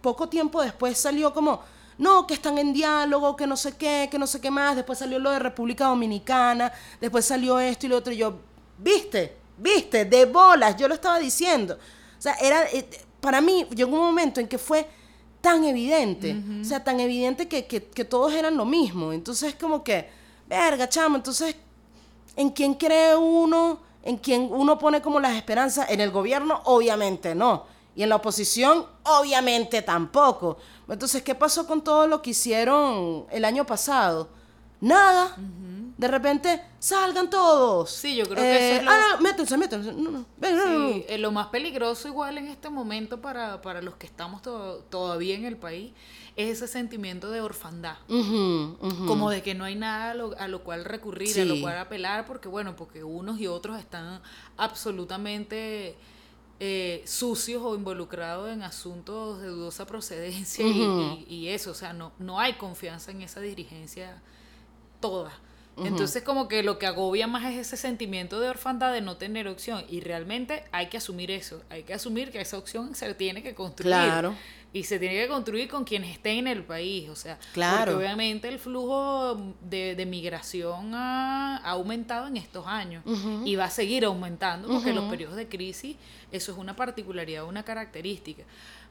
poco tiempo después salió como no, que están en diálogo, que no sé qué, que no sé qué más, después salió lo de República Dominicana, después salió esto y lo otro, y yo, viste, viste, de bolas, yo lo estaba diciendo. O sea, era, eh, para mí llegó un momento en que fue tan evidente, o sea, tan evidente que, que, que, todos eran lo mismo. Entonces, como que, verga, chamo, entonces, ¿en quién cree uno? ¿En quién uno pone como las esperanzas? En el gobierno, obviamente no. Y en la oposición, obviamente tampoco. Entonces, ¿qué pasó con todo lo que hicieron el año pasado? Nada. De repente, salgan todos. Sí, yo creo que eso es lo... Ah, métanse, métanse. sí, eh, lo más peligroso igual en este momento para, para los que estamos todavía en el país es ese sentimiento de orfandad. Como de que no hay nada a lo, a lo cual recurrir, a lo cual apelar, porque bueno, porque unos y otros están absolutamente eh, sucios o involucrados en asuntos de dudosa procedencia y, eso, o sea, no, no hay confianza en esa dirigencia toda. Entonces como que lo que agobia más es ese sentimiento de orfandad de no tener opción y realmente hay que asumir eso, hay que asumir que esa opción se tiene que construir. Claro y se tiene que construir con quienes estén en el país, o sea, claro. porque obviamente el flujo de, migración ha, aumentado en estos años y va a seguir aumentando porque en los periodos de crisis eso es una particularidad, una característica.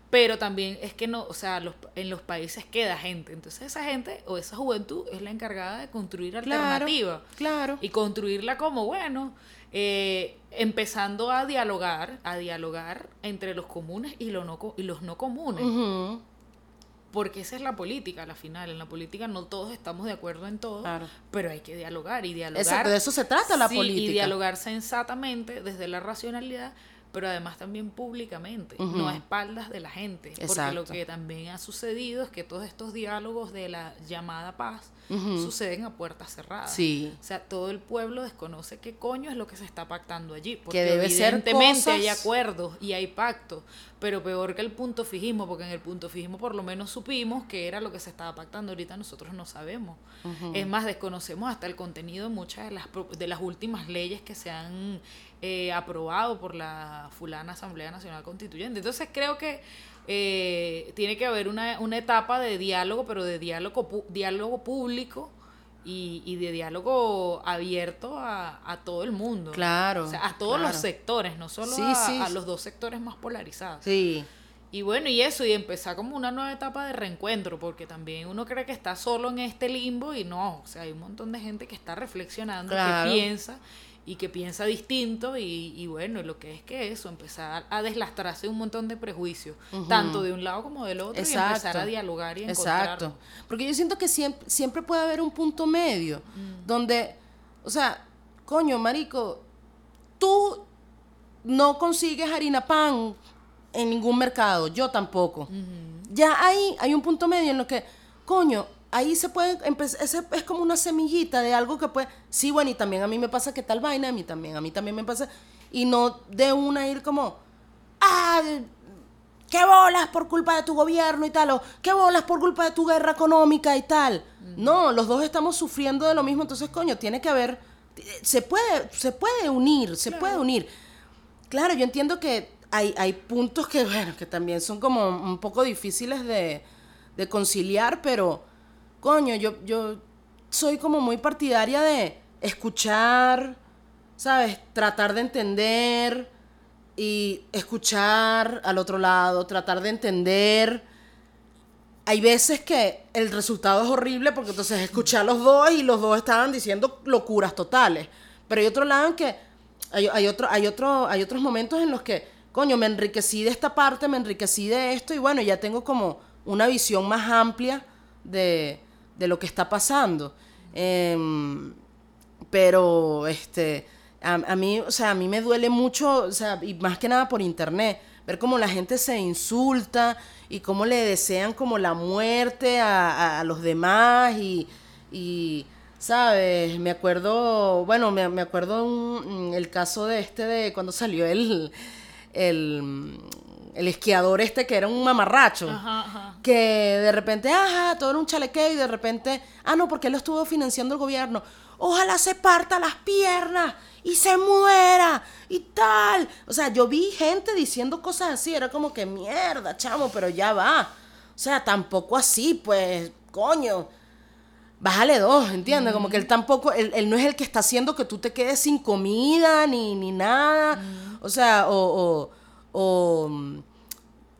Pero también es que no, o sea, los, en los países queda gente. Entonces esa gente o esa juventud es la encargada de construir alternativa. Claro. Y construirla como, bueno, eh, empezando a dialogar, a dialogar entre los comunes y, lo no, y los no comunes. Porque esa es la política, la final. En la política no todos estamos de acuerdo en todo, pero hay que dialogar y dialogar. de eso se trata la política. Y dialogar sensatamente desde la racionalidad pero además también públicamente, no a espaldas de la gente. Porque lo que también ha sucedido es que todos estos diálogos de la llamada paz suceden a puertas cerradas. Sí. O sea, todo el pueblo desconoce qué coño es lo que se está pactando allí. Porque que debe evidentemente hay acuerdos y hay pactos, pero peor que el punto fijismo, porque en el punto fijismo por lo menos supimos que era lo que se estaba pactando. Ahorita nosotros no sabemos. Es más, desconocemos hasta el contenido de muchas de las, de las últimas leyes que se han eh, aprobado por la fulana Asamblea Nacional Constituyente. Entonces creo que eh, tiene que haber una, una, etapa de diálogo, pero de diálogo, diálogo público y, de diálogo abierto a, todo el mundo. Claro. O sea, a todos los sectores, no solo a, a, los dos sectores más polarizados. Sí. Y bueno, y eso, y empezar como una nueva etapa de reencuentro, porque también uno cree que está solo en este limbo y no, o sea, hay un montón de gente que está reflexionando, que piensa y que piensa distinto y, y, bueno, lo que es que eso, empezar a deslastrarse un montón de prejuicios, tanto de un lado como del otro, y empezar a dialogar y encontrar. Exacto. Porque yo siento que siempre, siempre puede haber un punto medio, mm. donde, o sea, coño, marico, tú no consigues harina pan en ningún mercado, yo tampoco. Ya ahí hay un punto medio en lo que, coño, ahí se puede empezar, es como una semillita de algo que puede, sí, bueno, y también a mí me pasa que tal vaina, a mí también, a mí también me pasa, y no de una ir como, ah, qué bolas por culpa de tu gobierno y tal, o qué bolas por culpa de tu guerra económica y tal. No, los dos estamos sufriendo de lo mismo, entonces, coño, tiene que haber, se puede, se puede unir, se puede unir. Claro, yo entiendo que hay, hay puntos que, bueno, que también son como un poco difíciles de, de conciliar, pero coño, yo, yo soy como muy partidaria de escuchar, ¿sabes? Tratar de entender y escuchar al otro lado, tratar de entender. Hay veces que el resultado es horrible porque entonces escuché a los dos y los dos estaban diciendo locuras totales. Pero hay otro lado en que hay, hay, hay otros momentos en los que, coño, me enriquecí de esta parte, me enriquecí de esto y bueno, ya tengo como una visión más amplia de, de lo que está pasando. Em, pero este a, mí, o sea, a mí me duele mucho, o sea, y más que nada por internet, ver cómo la gente se insulta y cómo le desean como la muerte a, los demás y, Y, ¿sabes? Me acuerdo, bueno, me, me acuerdo un- el caso de este de cuando salió el, el, el esquiador este que era un mamarracho. Ajá, ajá. Que de repente, ajá, todo era un chalequeo y de repente, ah, no, porque él lo estuvo financiando el gobierno. Ojalá se parta las piernas y se muera y tal. O sea, yo vi gente diciendo cosas así, era como que mierda, chamo, pero ya va. O sea, tampoco así, pues, coño. Bájale dos, ¿entiendes? Como que él tampoco, él, él no es el que está haciendo que tú te quedes sin comida ni, ni nada. O sea, o, o, o, mm,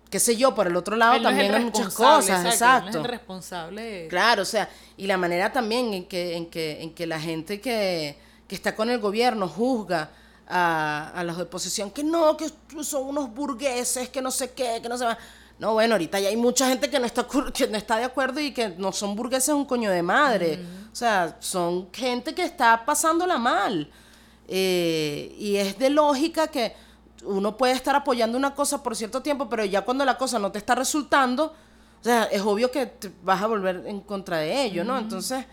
qué sé yo, por el otro lado Él no también hay muchas cosas, no exacto. es el responsable. Claro, o sea, y la manera también en que, en que, en que la gente que, que está con el gobierno juzga a, a los de oposición que no, que son unos burgueses, que no sé qué, que no se va. No, bueno, ahorita ya hay mucha gente que no está que no está de acuerdo y que no son burgueses un coño de madre. O sea, son gente que está pasándola mal. Eh, y es de lógica que uno puede estar apoyando una cosa por cierto tiempo, pero ya cuando la cosa no te está resultando, o sea, es obvio que te vas a volver en contra de ello, ¿no? Entonces,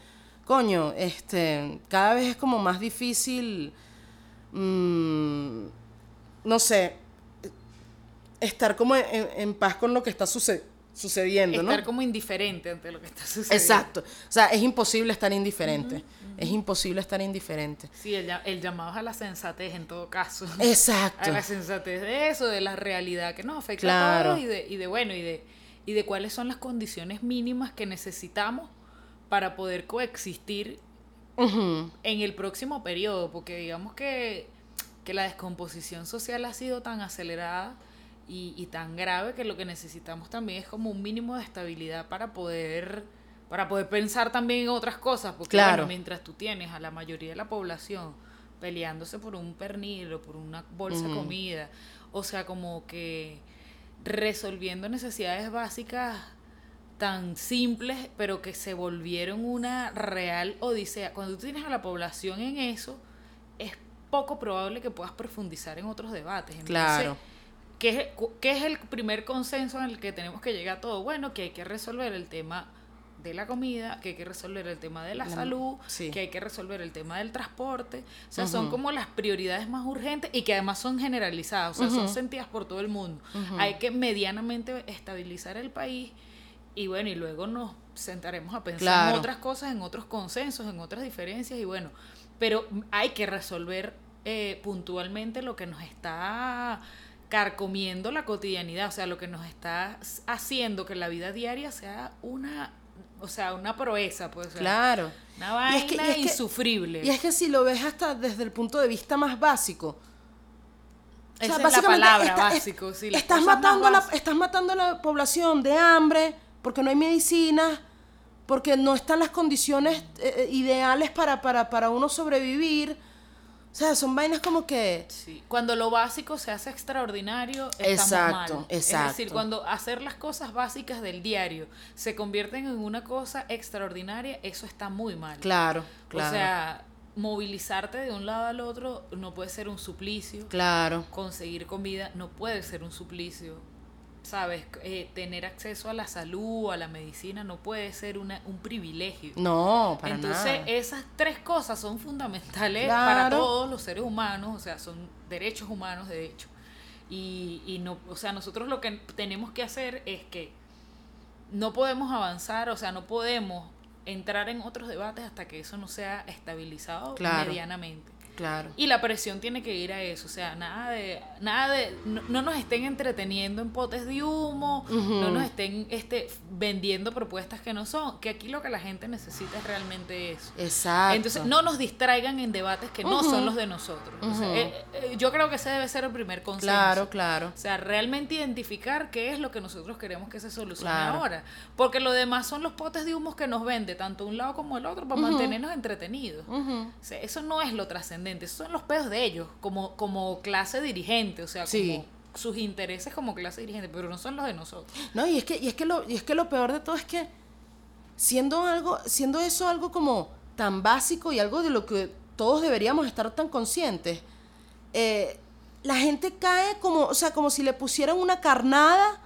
coño, este, cada vez es como más difícil, mm, no sé, estar como en, en paz con lo que está suce- sucediendo, ¿no? Estar como indiferente ante lo que está sucediendo. Exacto. O sea, es imposible estar indiferente. Es imposible estar indiferente. Sí, el, el llamado es a la sensatez en todo caso. Exacto. A la sensatez de eso, de la realidad que nos afecta Claro. a todos y de, y de bueno, y de, y de cuáles son las condiciones mínimas que necesitamos para poder coexistir en el próximo periodo, porque digamos que, que la descomposición social ha sido tan acelerada y, y tan grave que lo que necesitamos también es como un mínimo de estabilidad para poder para poder pensar también en otras cosas, porque Claro. bueno, mientras tú tienes a la mayoría de la población peleándose por un pernil o por una bolsa de comida, o sea, como que resolviendo necesidades básicas tan simples, pero que se volvieron una real odisea. Cuando tú tienes a la población en eso, es poco probable que puedas profundizar en otros debates. Entonces, Claro. ¿qué es, qué es el primer consenso en el que tenemos que llegar a todo? Bueno, que hay que resolver el tema de la comida, que hay que resolver el tema de la, La- salud, sí. que hay que resolver el tema del transporte. O sea, son como las prioridades más urgentes y que además son generalizadas, o sea, son sentidas por todo el mundo. Hay que medianamente estabilizar el país y bueno, y luego nos sentaremos a pensar Claro. en otras cosas, en otros consensos, en otras diferencias y bueno, pero hay que resolver eh, puntualmente lo que nos está carcomiendo la cotidianidad, o sea, lo que nos está haciendo que la vida diaria sea una, o sea, una proeza, pues, o sea, Claro. una Y vaina es que- y es que- insufrible. Y es que si lo ves hasta desde el punto de vista más básico. o Esa sea, es la palabra, está- es- básico, sí, estás, matando a la, estás matando a la población de hambre, porque no hay medicinas, porque no están las condiciones eh, eh, ideales para, para, para uno sobrevivir. O sea, son vainas como que... Sí, Cuando lo básico se hace extraordinario, estamos Exacto, mal. Es decir, exacto. cuando hacer las cosas básicas del diario se convierten en una cosa extraordinaria, eso está muy mal. Claro, claro. O sea, movilizarte de un lado al otro no puede ser un suplicio. claro. Conseguir comida no puede ser un suplicio. ¿Sabes? Eh, tener acceso a la salud, a la medicina, no puede ser una, un privilegio. No, para Entonces, nada. esas tres cosas son fundamentales Claro. para todos los seres humanos, o sea, son derechos humanos, de hecho. Y, y no, o sea, nosotros lo que tenemos que hacer es que no podemos avanzar, o sea, no podemos entrar en otros debates hasta que eso no sea estabilizado Claro. medianamente. Claro. Y la presión tiene que ir a eso, o sea, nada de, nada de, no, no nos estén entreteniendo en potes de humo, no nos estén este, vendiendo propuestas que no son, que aquí lo que la gente necesita es realmente eso. Exacto. Entonces, no nos distraigan en debates que no son los de nosotros. O sea, Ujú. eh, eh, yo creo que ese debe ser el primer consenso. Claro, claro. O sea, realmente identificar qué es lo que nosotros queremos que se solucione Claro. ahora. Porque lo demás son los potes de humos que nos vende tanto un lado como el otro para mantenernos entretenidos. Ujú. O sea, eso no es lo trascendente, son los peos de ellos, como, como clase dirigente, o sea, Sí. como sus intereses como clase dirigente, pero no son los de nosotros. No, y es que, y es que lo, y es que lo peor de todo es que siendo algo, siendo eso algo como tan básico y algo de lo que todos deberíamos estar tan conscientes, eh, la gente cae como, o sea, como si le pusieran una carnada,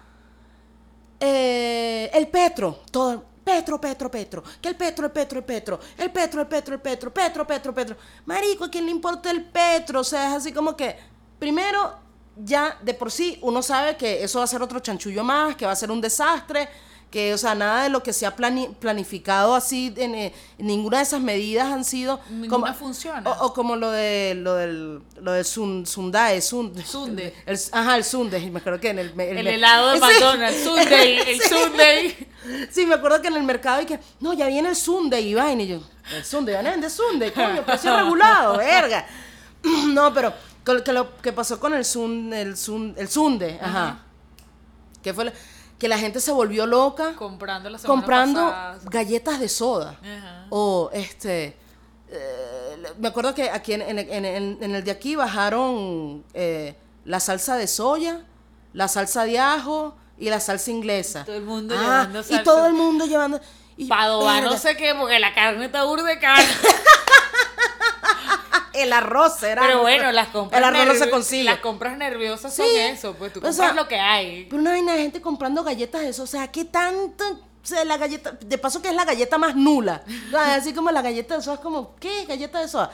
eh, el petro, todo, Petro, Petro, Petro, que el Petro, el Petro, el Petro, el Petro, el Petro, el Petro, Petro, Petro, Petro. Marico, ¿a quién le importa el Petro? O sea, es así como que, primero, ya de por sí uno sabe que eso va a ser otro chanchullo más, que va a ser un desastre, que, o sea, nada de lo que se ha plani- planificado así, en, eh, ninguna de esas medidas han sido... Ninguna funciona. O, o como lo de lo del lo del sun, Sundae, sun- Sundae. el- ajá, el Sundae, me acuerdo que en el... El me- helado de Sí. McDonald's, Sunday, el Sunday. Sí, me acuerdo que en el mercado y que, no, ya viene el Sunday y vaina. Y yo, el Sunday, van a vender Sunday, coño, precio regulado, verga. No, pero que lo que pasó con el Sun, el Sun, el Sunday, ajá. Que fue la- que la gente se volvió loca Comprando la comprando pasada. galletas de soda. Ajá. O este. eh, me acuerdo que aquí en, en- en- en- en el de aquí bajaron eh, la salsa de soya, la salsa de ajo y la salsa inglesa. Todo el mundo Ah, llevando Y salsa. todo el mundo llevando. y- Padova, no sé qué, porque la carne está burda de cara. El arroz era. Pero bueno, las compras El arroz no se consigue. Las compras nerviosas son Sí. eso, pues tú O compras sea, lo que hay. Pero una vaina de gente comprando galletas de eso. O sea, ¿qué tanto? O sea, la galleta. De paso que es la galleta más nula. Así como la galleta de soda es como, ¿qué? Galleta de soda.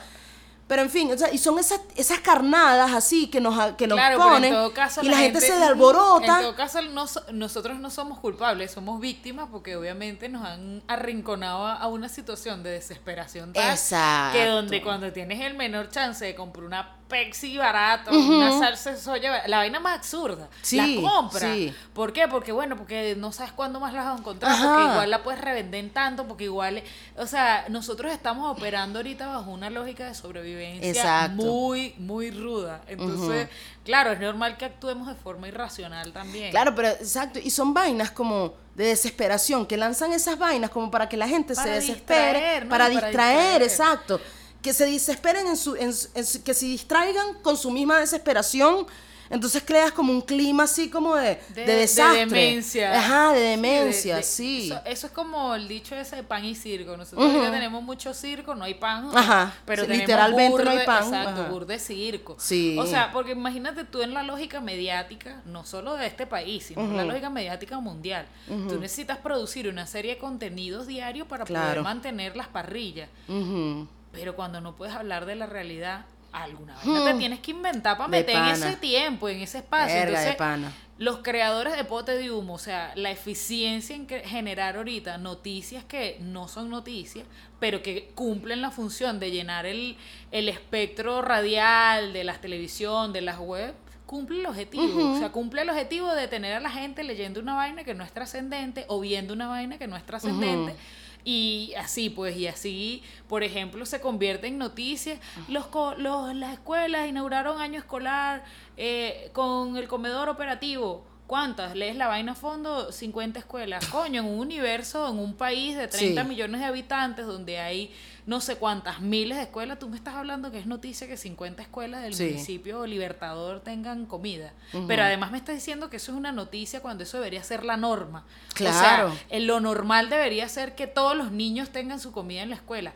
Pero en fin, o sea, y son esas, esas carnadas así que nos, que nos Claro, pero ponen. en todo caso y la la gente, se En alborota. todo caso, no so- nosotros no somos culpables, somos víctimas porque obviamente nos han arrinconado a, una situación de desesperación tal Exacto. que donde cuando tienes el menor chance de comprar una Pepsi barata, una salsa de soya, la vaina más absurda, Sí, la compra. sí. ¿Por qué? Porque bueno, porque no sabes cuándo más la vas a encontrar, Ajá. porque igual la puedes revender en tanto, porque igual, o sea, nosotros estamos operando ahorita bajo una lógica de sobrevivencia Exacto. muy, muy ruda. Entonces, claro, es normal que actuemos de forma irracional también. Claro, pero exacto. Y son vainas como de desesperación, que lanzan esas vainas como para que la gente Para se desespere, distraer, ¿no? para, Para distraer, distraer. exacto. Que se desesperen en su, en en que se distraigan con su misma desesperación. Entonces creas como un clima así como de, de, desastre. demencia. Ajá, de demencia, de- sí. Eso, eso es como el dicho ese de pan y circo. Nosotros ahorita tenemos mucho circo, no hay pan. Ajá, Pero sí, tenemos literalmente no hay pan, Exacto, burde circo. Sí. O sea, porque imagínate tú en la lógica mediática, no solo de este país, sino en la lógica mediática mundial. Tú necesitas producir una serie de contenidos diarios para poder mantener las parrillas. Pero cuando no puedes hablar de la realidad, alguna vez no te tienes que inventar para Hmm. De meter en ese tiempo, en ese espacio. Verga, de Entonces, pana. los creadores de pote de humo, o sea, la eficiencia en generar ahorita noticias que no son noticias, pero que cumplen la función de llenar el, el espectro radial de las televisión, de las web, cumple el objetivo. O sea, cumple el objetivo de tener a la gente leyendo una vaina que no es trascendente o viendo una vaina que no es trascendente. Y así, pues, y así, por ejemplo, se convierte en noticias. Los, co- los, las escuelas inauguraron año escolar eh, con el comedor operativo. ¿Cuántas? Lees la vaina a fondo, 50 escuelas. Coño, en un universo, en un país de 30 Sí. millones de habitantes, donde hay no sé cuántas miles de escuelas, tú me estás hablando que es noticia que 50 escuelas del Sí. municipio Libertador tengan comida. Pero además me estás diciendo que eso es una noticia cuando eso debería ser la norma. Claro. O sea, en lo normal debería ser que todos los niños tengan su comida en la escuela.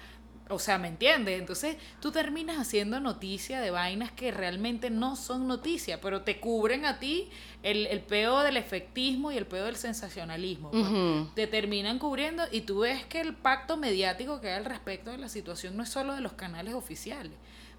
O sea, ¿me entiendes? Entonces tú terminas haciendo noticia de vainas que realmente no son noticia, pero te cubren a ti el, el peo del efectismo y el peo del sensacionalismo. pues. Te terminan cubriendo y tú ves que el pacto mediático que hay al respecto de la situación no es solo de los canales oficiales,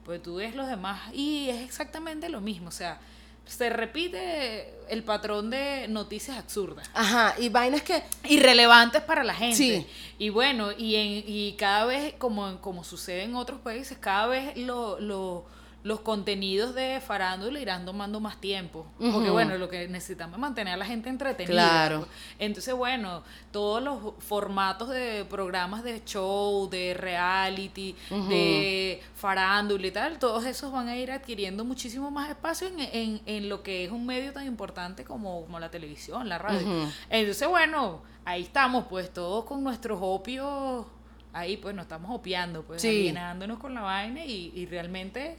pues tú ves los demás y es exactamente lo mismo. O sea, se repite el patrón de noticias absurdas Ajá, y vainas que... irrelevantes para la gente. Sí. Y bueno, y, en, y cada vez, como, como sucede en otros países, cada vez lo, lo- los contenidos de farándula irán tomando más tiempo. Porque bueno, lo que necesitamos es mantener a la gente entretenida. Claro. pues. Entonces, bueno, todos los formatos de programas de show, de reality, de farándula y tal, todos esos van a ir adquiriendo muchísimo más espacio en, en- en lo que es un medio tan importante como, como la televisión, la radio. Entonces, bueno, ahí estamos, pues, todos con nuestros opios, ahí pues nos estamos opiando, pues, Sí. alienándonos con la vaina y, y realmente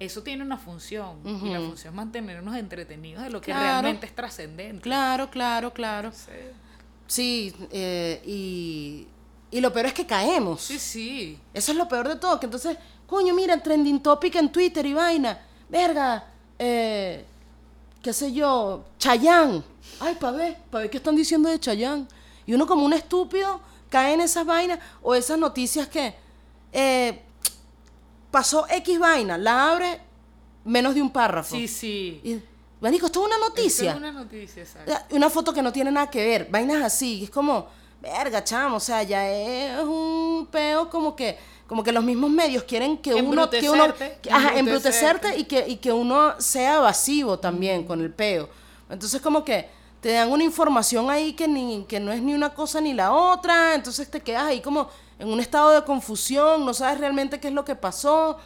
eso tiene una función. Y la función es mantenernos entretenidos de lo que Claro. realmente es trascendente. Claro, claro, claro. Sí, eh, y, y lo peor es que caemos. Sí, sí. Eso es lo peor de todo, que entonces, coño, mira, trending topic en Twitter y vaina. Verga, eh, qué sé yo, Chayán. Ay, pa' ver, pa' ver qué están diciendo de Chayán. Y uno como un estúpido caen esas vainas o esas noticias que eh, pasó X vaina, la abre menos de un párrafo. Sí, sí. Y, Marico, esto es una Esto noticia. es una noticia, exacto. Una foto que no tiene nada que ver, vainas así, es como, verga, chamo, o sea, ya es un peo como que, como que los mismos medios quieren que uno, que uno, que- ajá, embrutecerte. embrutecerte y que, y que uno sea evasivo también con el peo. Entonces como que te dan una información ahí que, ni, que no es ni una cosa ni la otra, entonces te quedas ahí como en un estado de confusión, no sabes realmente qué es lo que pasó.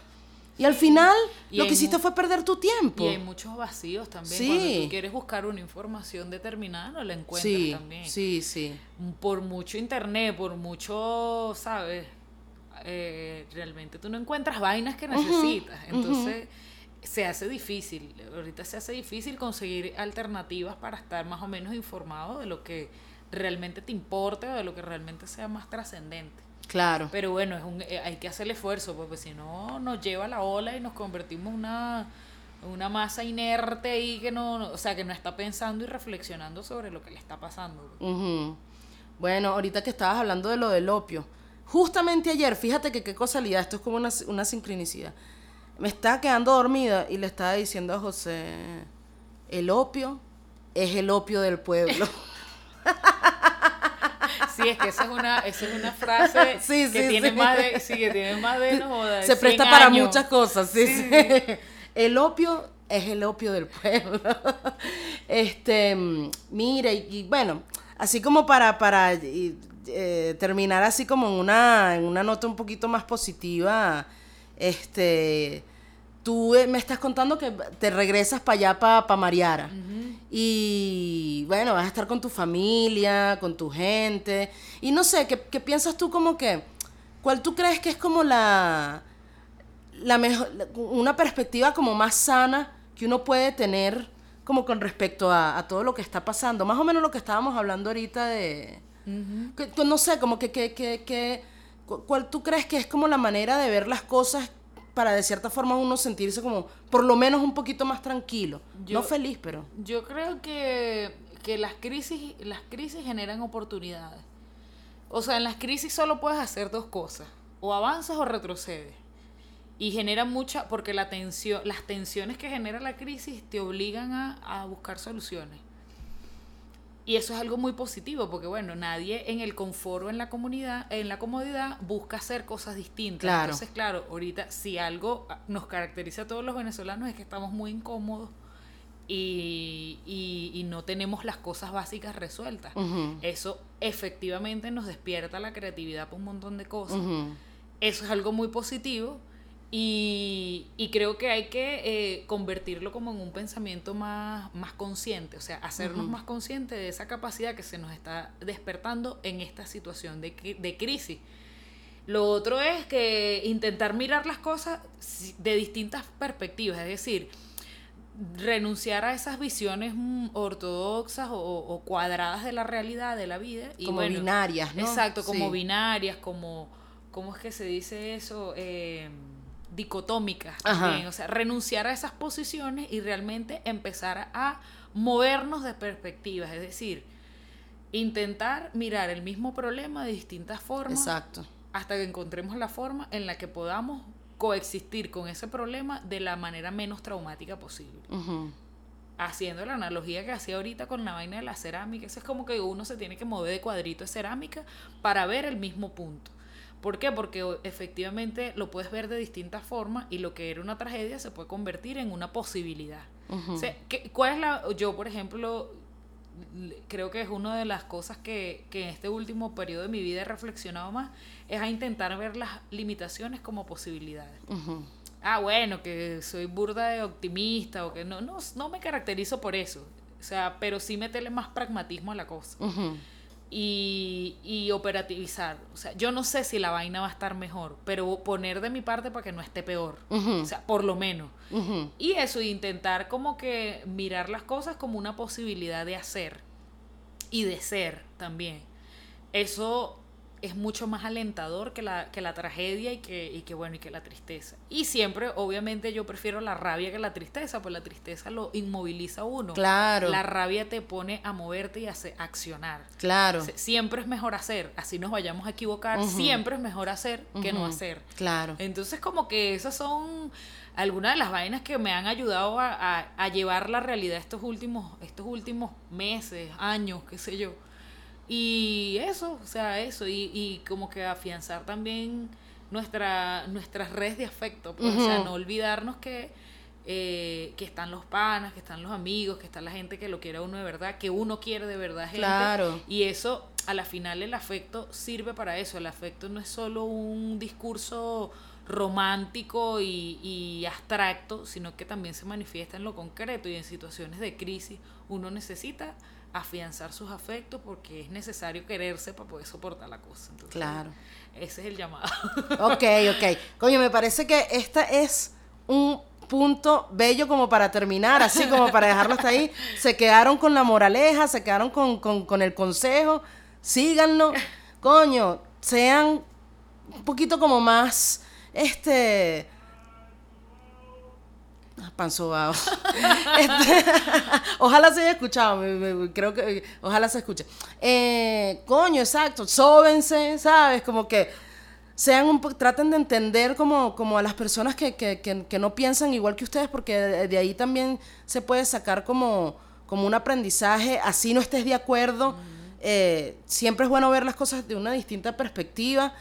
Y al final Y lo que hiciste fue perder tu tiempo. Y hay muchos vacíos también. Sí. Cuando tú quieres buscar una información determinada, no la encuentras Sí, también. sí, sí. Por mucho internet, por mucho, ¿sabes? Eh, realmente tú no encuentras vainas que necesitas. Entonces se hace difícil. Ahorita se hace difícil conseguir alternativas para estar más o menos informado de lo que realmente te importe o de lo que realmente sea más trascendente. Claro. Pero bueno, es un, eh, hay que hacer el esfuerzo, porque si no nos lleva la ola y nos convertimos en una, una masa inerte ahí que no, o sea, que no está pensando y reflexionando sobre lo que le está pasando. Ujú. Bueno, ahorita que estabas hablando de lo del opio, justamente ayer, fíjate que qué casualidad, esto es como una, una sincronicidad. Me estaba quedando dormida y le estaba diciendo a José, el opio es el opio del pueblo. Sí, es que esa es una, esa es una frase Sí, que sí, tiene sí. más de, sí, que tiene más de, no joda, Se 100 presta para años. muchas cosas, sí, Sí. El opio es el opio del pueblo. Este, mira, y, y bueno, así como para, para y, eh, terminar así como en una, en una nota un poquito más positiva, este, tú eh, me estás contando que te regresas para allá, para Mariara. Y bueno, vas a estar con tu familia, con tu gente. Y no sé, ¿qué, qué piensas tú como que, cuál tú crees que es como la, la mejor, una perspectiva como más sana que uno puede tener como con respecto a, a todo lo que está pasando? Más o menos lo que estábamos hablando ahorita de... que- que no sé, como que, que, que, que- cu- ¿cuál tú crees que es como la manera de ver las cosas para de cierta forma uno sentirse como por lo menos un poquito más tranquilo? Yo- no feliz, pero... Yo creo que, que las crisis, las crisis generan oportunidades. O sea, en las crisis solo puedes hacer dos cosas, o avanzas o retrocedes. Y genera mucha, porque la tensión, las tensiones que genera la crisis te obligan a, a buscar soluciones. Y eso es algo muy positivo, porque bueno, nadie en el confort o en la comunidad, en la comodidad, busca hacer cosas distintas. Claro. Entonces, claro, ahorita si algo nos caracteriza a todos los venezolanos es que estamos muy incómodos y, y- y no tenemos las cosas básicas resueltas. Eso efectivamente nos despierta la creatividad para un montón de cosas. Eso es algo muy positivo y, y creo que hay que eh, convertirlo como en un pensamiento más, más consciente, o sea, hacernos más conscientes de esa capacidad que se nos está despertando en esta situación de, de crisis. Lo otro es que intentar mirar las cosas de distintas perspectivas, es decir, renunciar a esas visiones mm, ortodoxas o, o cuadradas de la realidad, de la vida. Y Como bueno, binarias, ¿no? Exacto, como Sí. binarias, como, ¿cómo es que se dice eso? Eh, dicotómicas también. O sea, renunciar a esas posiciones y realmente empezar a movernos de perspectivas. Es decir, intentar mirar el mismo problema de distintas formas Exacto. hasta que encontremos la forma en la que podamos coexistir con ese problema de la manera menos traumática posible. Haciendo la analogía que hacía ahorita con la vaina de la cerámica, eso es como que uno se tiene que mover de cuadrito de cerámica para ver el mismo punto. ¿Por qué? Porque efectivamente lo puedes ver de distintas formas y lo que era una tragedia se puede convertir en una posibilidad. O sea, ¿qué- ¿cuál es la...? Yo, por ejemplo, creo que es una de las cosas que, que en este último periodo de mi vida he reflexionado más, es a intentar ver las limitaciones como posibilidades. Ah, bueno, que soy burda de optimista o que no, no, no me caracterizo por eso. O sea, pero sí meterle más pragmatismo a la cosa. Y, y operativizar. O sea, yo no sé si la vaina va a estar mejor, pero poner de mi parte para que no esté peor. O sea, por lo menos. Y eso, intentar como que mirar las cosas como una posibilidad de hacer y de ser también. Eso es mucho más alentador que la, que la tragedia y que, y que, bueno, y que la tristeza. Y siempre, obviamente, yo prefiero la rabia que la tristeza, pues la tristeza lo inmoviliza a uno. Claro. La rabia te pone a moverte y a accionar. Claro. Siempre es mejor hacer, así nos vayamos a equivocar, siempre es mejor hacer que no hacer. Claro. Entonces como que esas son algunas de las vainas que me han ayudado a, a- a llevar la realidad estos últimos, estos últimos meses, años, qué sé yo. Y eso, o sea, eso, y, y como que afianzar también nuestra, nuestras redes de afecto, pues, o sea, no olvidarnos que, eh, que están los panas, que están los amigos, que está la gente que lo quiere a uno de verdad, que uno quiere de verdad gente. Claro. Y eso, a la final, el afecto sirve para eso. El afecto no es solo un discurso romántico y, y abstracto, sino que también se manifiesta en lo concreto y en situaciones de crisis. Uno necesita afianzar sus afectos porque es necesario quererse para poder soportar la cosa. Entonces, Claro. Ese es el llamado. Ok, ok. Coño, me parece que esta es un punto bello como para terminar, así como para dejarlo hasta ahí. Se quedaron con la moraleja, se quedaron con, con- con el consejo. Síganlo. Coño, sean un poquito como más, este... ah, Panzobado. Este, ojalá se haya escuchado, creo que ojalá se escuche. Eh, coño, exacto, sóbense, ¿sabes? Como que sean un traten de entender como, como a las personas que, que, que, que no piensan igual que ustedes, porque de, de ahí también se puede sacar como, como un aprendizaje, así no estés de acuerdo. Eh, siempre es bueno ver las cosas de una distinta perspectiva,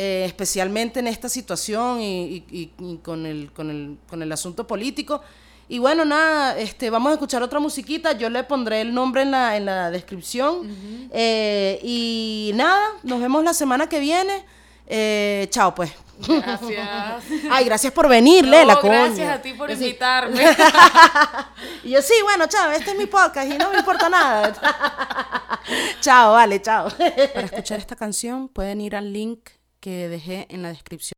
eh, especialmente en esta situación y, y- y- con, el, con, el, con el asunto político. Y bueno, nada, este, vamos a escuchar otra musiquita. Yo le pondré el nombre en la, en la descripción. Eh, y nada, nos vemos la semana que viene. Eh, chao, pues. Gracias. Ay, gracias por venir, Lela, No, coño. gracias a ti por invitarme. Y yo, sí, bueno, chao, este es mi podcast y no me importa nada. chao, vale, chao. Para escuchar esta canción pueden ir al link que dejé en la descripción.